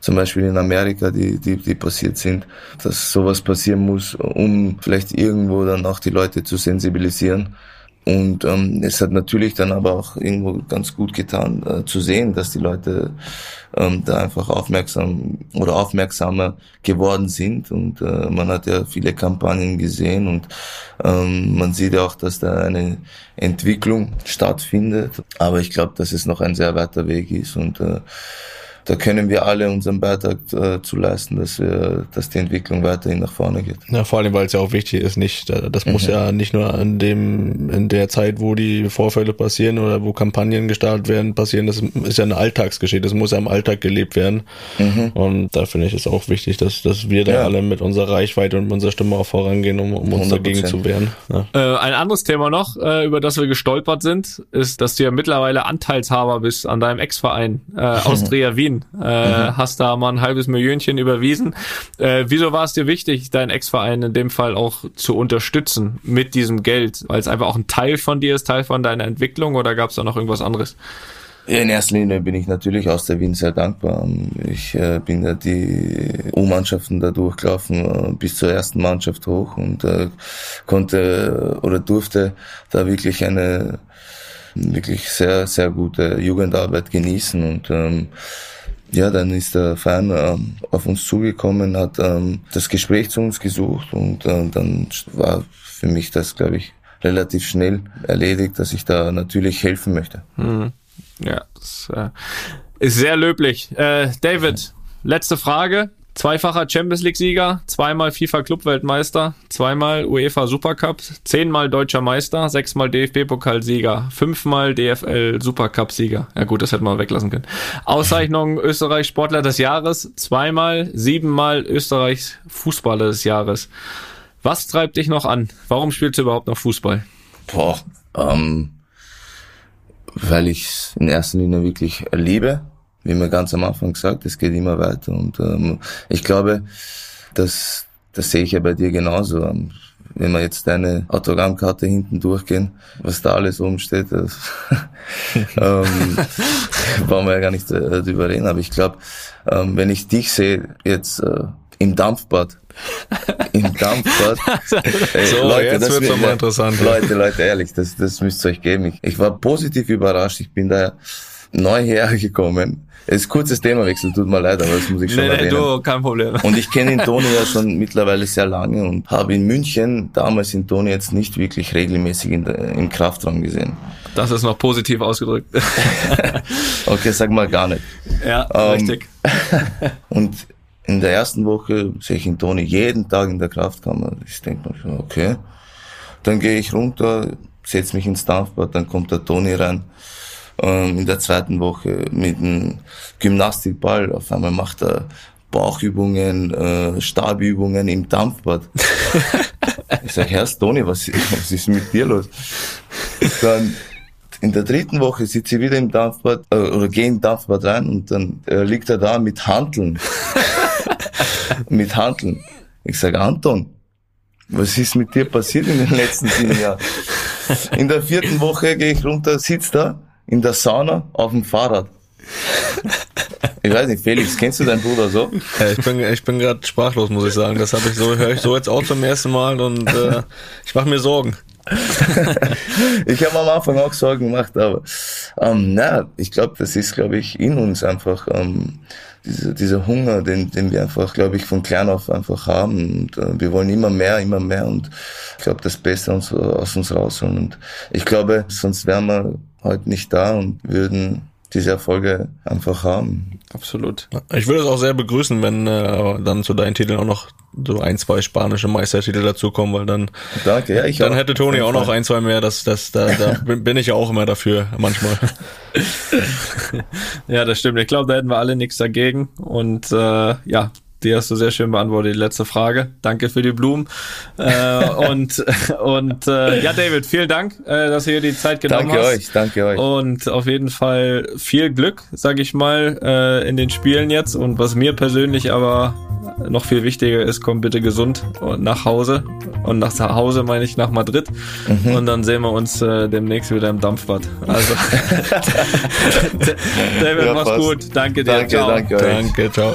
zum Beispiel in Amerika, die, die, die passiert sind, dass sowas passieren muss, um vielleicht irgendwo dann auch die Leute zu sensibilisieren. Und ähm, es hat natürlich dann aber auch irgendwo ganz gut getan, äh, zu sehen, dass die Leute ähm, da einfach aufmerksam oder aufmerksamer geworden sind. Und äh, man hat ja viele Kampagnen gesehen und ähm, man sieht ja auch, dass da eine Entwicklung stattfindet. Aber ich glaube, dass es noch ein sehr weiter Weg ist und äh, da können wir alle unseren Beitrag äh, zu leisten, dass wir, dass die Entwicklung weiterhin nach vorne geht. Ja, vor allem, weil es ja auch wichtig ist, nicht, das muss ja nicht nur in dem, in der Zeit, wo die Vorfälle passieren oder wo Kampagnen gestartet werden, passieren, das ist ja eine Alltagsgeschichte, das muss ja im Alltag gelebt werden. Und da finde ich es auch wichtig, dass, dass wir da Ja. alle mit unserer Reichweite und mit unserer Stimme auch vorangehen, um, um uns 100%. dagegen zu wehren. Ja. Äh, ein anderes Thema noch, äh, über das wir gestolpert sind, ist, dass du ja mittlerweile Anteilshaber bist an deinem Ex-Verein, äh, <laughs> Austria Wien. Äh, Hast da mal ein halbes Millionchen überwiesen. Äh, wieso war es dir wichtig, deinen Ex-Verein in dem Fall auch zu unterstützen mit diesem Geld? Weil es einfach auch ein Teil von dir ist, Teil von deiner Entwicklung oder gab es da noch irgendwas anderes? Ja, in erster Linie bin ich natürlich aus der Wien sehr dankbar. Ich äh, bin da die U-Mannschaften da durchgelaufen äh, bis zur ersten Mannschaft hoch und äh, konnte äh, oder durfte da wirklich eine wirklich sehr, sehr gute Jugendarbeit genießen und ähm, ja, dann ist der Verein ähm, auf uns zugekommen, hat ähm, das Gespräch zu uns gesucht und äh, dann war für mich das, glaube ich, relativ schnell erledigt, dass ich da natürlich helfen möchte. Ja, das äh, ist sehr löblich. Äh, David, letzte Frage. Zweifacher Champions League-Sieger, zweimal FIFA-Club-Weltmeister, zweimal UEFA Supercup, zehnmal Deutscher Meister, sechsmal DFB-Pokalsieger, fünfmal DFL-Supercup-Sieger. Ja gut, das hätten wir weglassen können. Auszeichnung <laughs> Österreich Sportler des Jahres, zweimal, siebenmal Österreichs Fußballer des Jahres. Was treibt dich noch an? Warum spielst du überhaupt noch Fußball? Boah, ähm, weil ich es in erster Linie wirklich liebe. Wie mir ganz am Anfang gesagt, es geht immer weiter. Und ähm, ich glaube, das, das sehe ich ja bei dir genauso. Ähm, Wenn wir jetzt deine Autogrammkarte hinten durchgehen, was da alles oben steht, das <laughs> ähm, <laughs> brauchen wir ja gar nicht äh, drüber reden. Aber ich glaube, ähm, wenn ich dich sehe jetzt äh, im Dampfbad, im Dampfbad, ey, <laughs> So, jetzt wird's wird- doch mal interessant. Leute, Leute, ehrlich, das, das müsst ihr euch geben. Ich, ich war positiv überrascht. Ich bin da neu hergekommen. Es ist kurzes Themawechsel, tut mir leid, aber das muss ich schon erwähnen. kein Problem. Und ich kenne Toni ja schon <laughs> mittlerweile sehr lange und habe in München damals in Toni jetzt nicht wirklich regelmäßig in der, im Kraftraum gesehen. Das ist noch positiv ausgedrückt. <laughs> okay, sag mal gar nicht. Ja, ähm, richtig. <laughs> und in der ersten Woche sehe ich den Toni jeden Tag in der Kraftkammer. Ich denke mir, okay. Dann gehe ich runter, setze mich ins Dampfbad, dann kommt der Toni rein. Ähm, in der zweiten Woche mit einem Gymnastikball. Auf einmal macht er Bauchübungen, äh, Stabübungen im Dampfbad. ich sage, Herr Toni, was, was ist mit dir los? Dann in der dritten Woche sitze ich wieder im Dampfbad äh, oder gehe im Dampfbad rein und dann äh, liegt er da mit Handeln. <laughs> mit Handeln. Ich sage, Anton, was ist mit dir passiert in den letzten sieben Jahren? In der vierten Woche gehe ich runter, sitze da in der Sauna auf dem Fahrrad. Ich weiß nicht, Felix, kennst du deinen Bruder so? Ja, ich bin, ich bin gerade sprachlos, muss ich sagen. Das habe ich so, höre ich so jetzt auch zum ersten Mal und äh, ich mache mir Sorgen. <laughs> ich habe am Anfang auch Sorgen gemacht, aber ähm, na, ich glaube, das ist, glaube ich, in uns einfach ähm, dieser, dieser Hunger, den, den wir einfach, glaube ich, von klein auf einfach haben. Und äh, wir wollen immer mehr, immer mehr und ich glaube, das Beste uns, aus uns rausholen. Und ich glaube, sonst wären wir heute nicht da und würden diese Erfolge einfach haben. Absolut. Ich würde es auch sehr begrüßen, wenn äh, dann zu deinen Titeln auch noch so ein, zwei spanische Meistertitel dazukommen, weil dann, Danke, ja, ich dann auch. hätte Toni auch noch ein, zwei mehr. Das, das, da, da <laughs> bin ich ja auch immer dafür, manchmal. <laughs> <laughs> ja, das stimmt. Ich glaube, da hätten wir alle nichts dagegen. Und äh, ja, die hast du sehr schön beantwortet, die letzte Frage. Danke für die Blumen. äh, <laughs> und und äh, ja, David, vielen Dank, äh, dass du hier die Zeit genommen danke hast. Danke euch, danke euch. Und auf jeden Fall viel Glück, sag ich mal, äh, in den Spielen jetzt. Und was mir persönlich aber noch viel wichtiger ist, komm bitte gesund nach Hause. Und nach Hause meine ich nach Madrid. Mhm. Und dann sehen wir uns äh, demnächst wieder im Dampfbad. Also <laughs> <laughs> David, ja, mach's gut. Danke dir. Danke, ciao. danke, danke, ciao.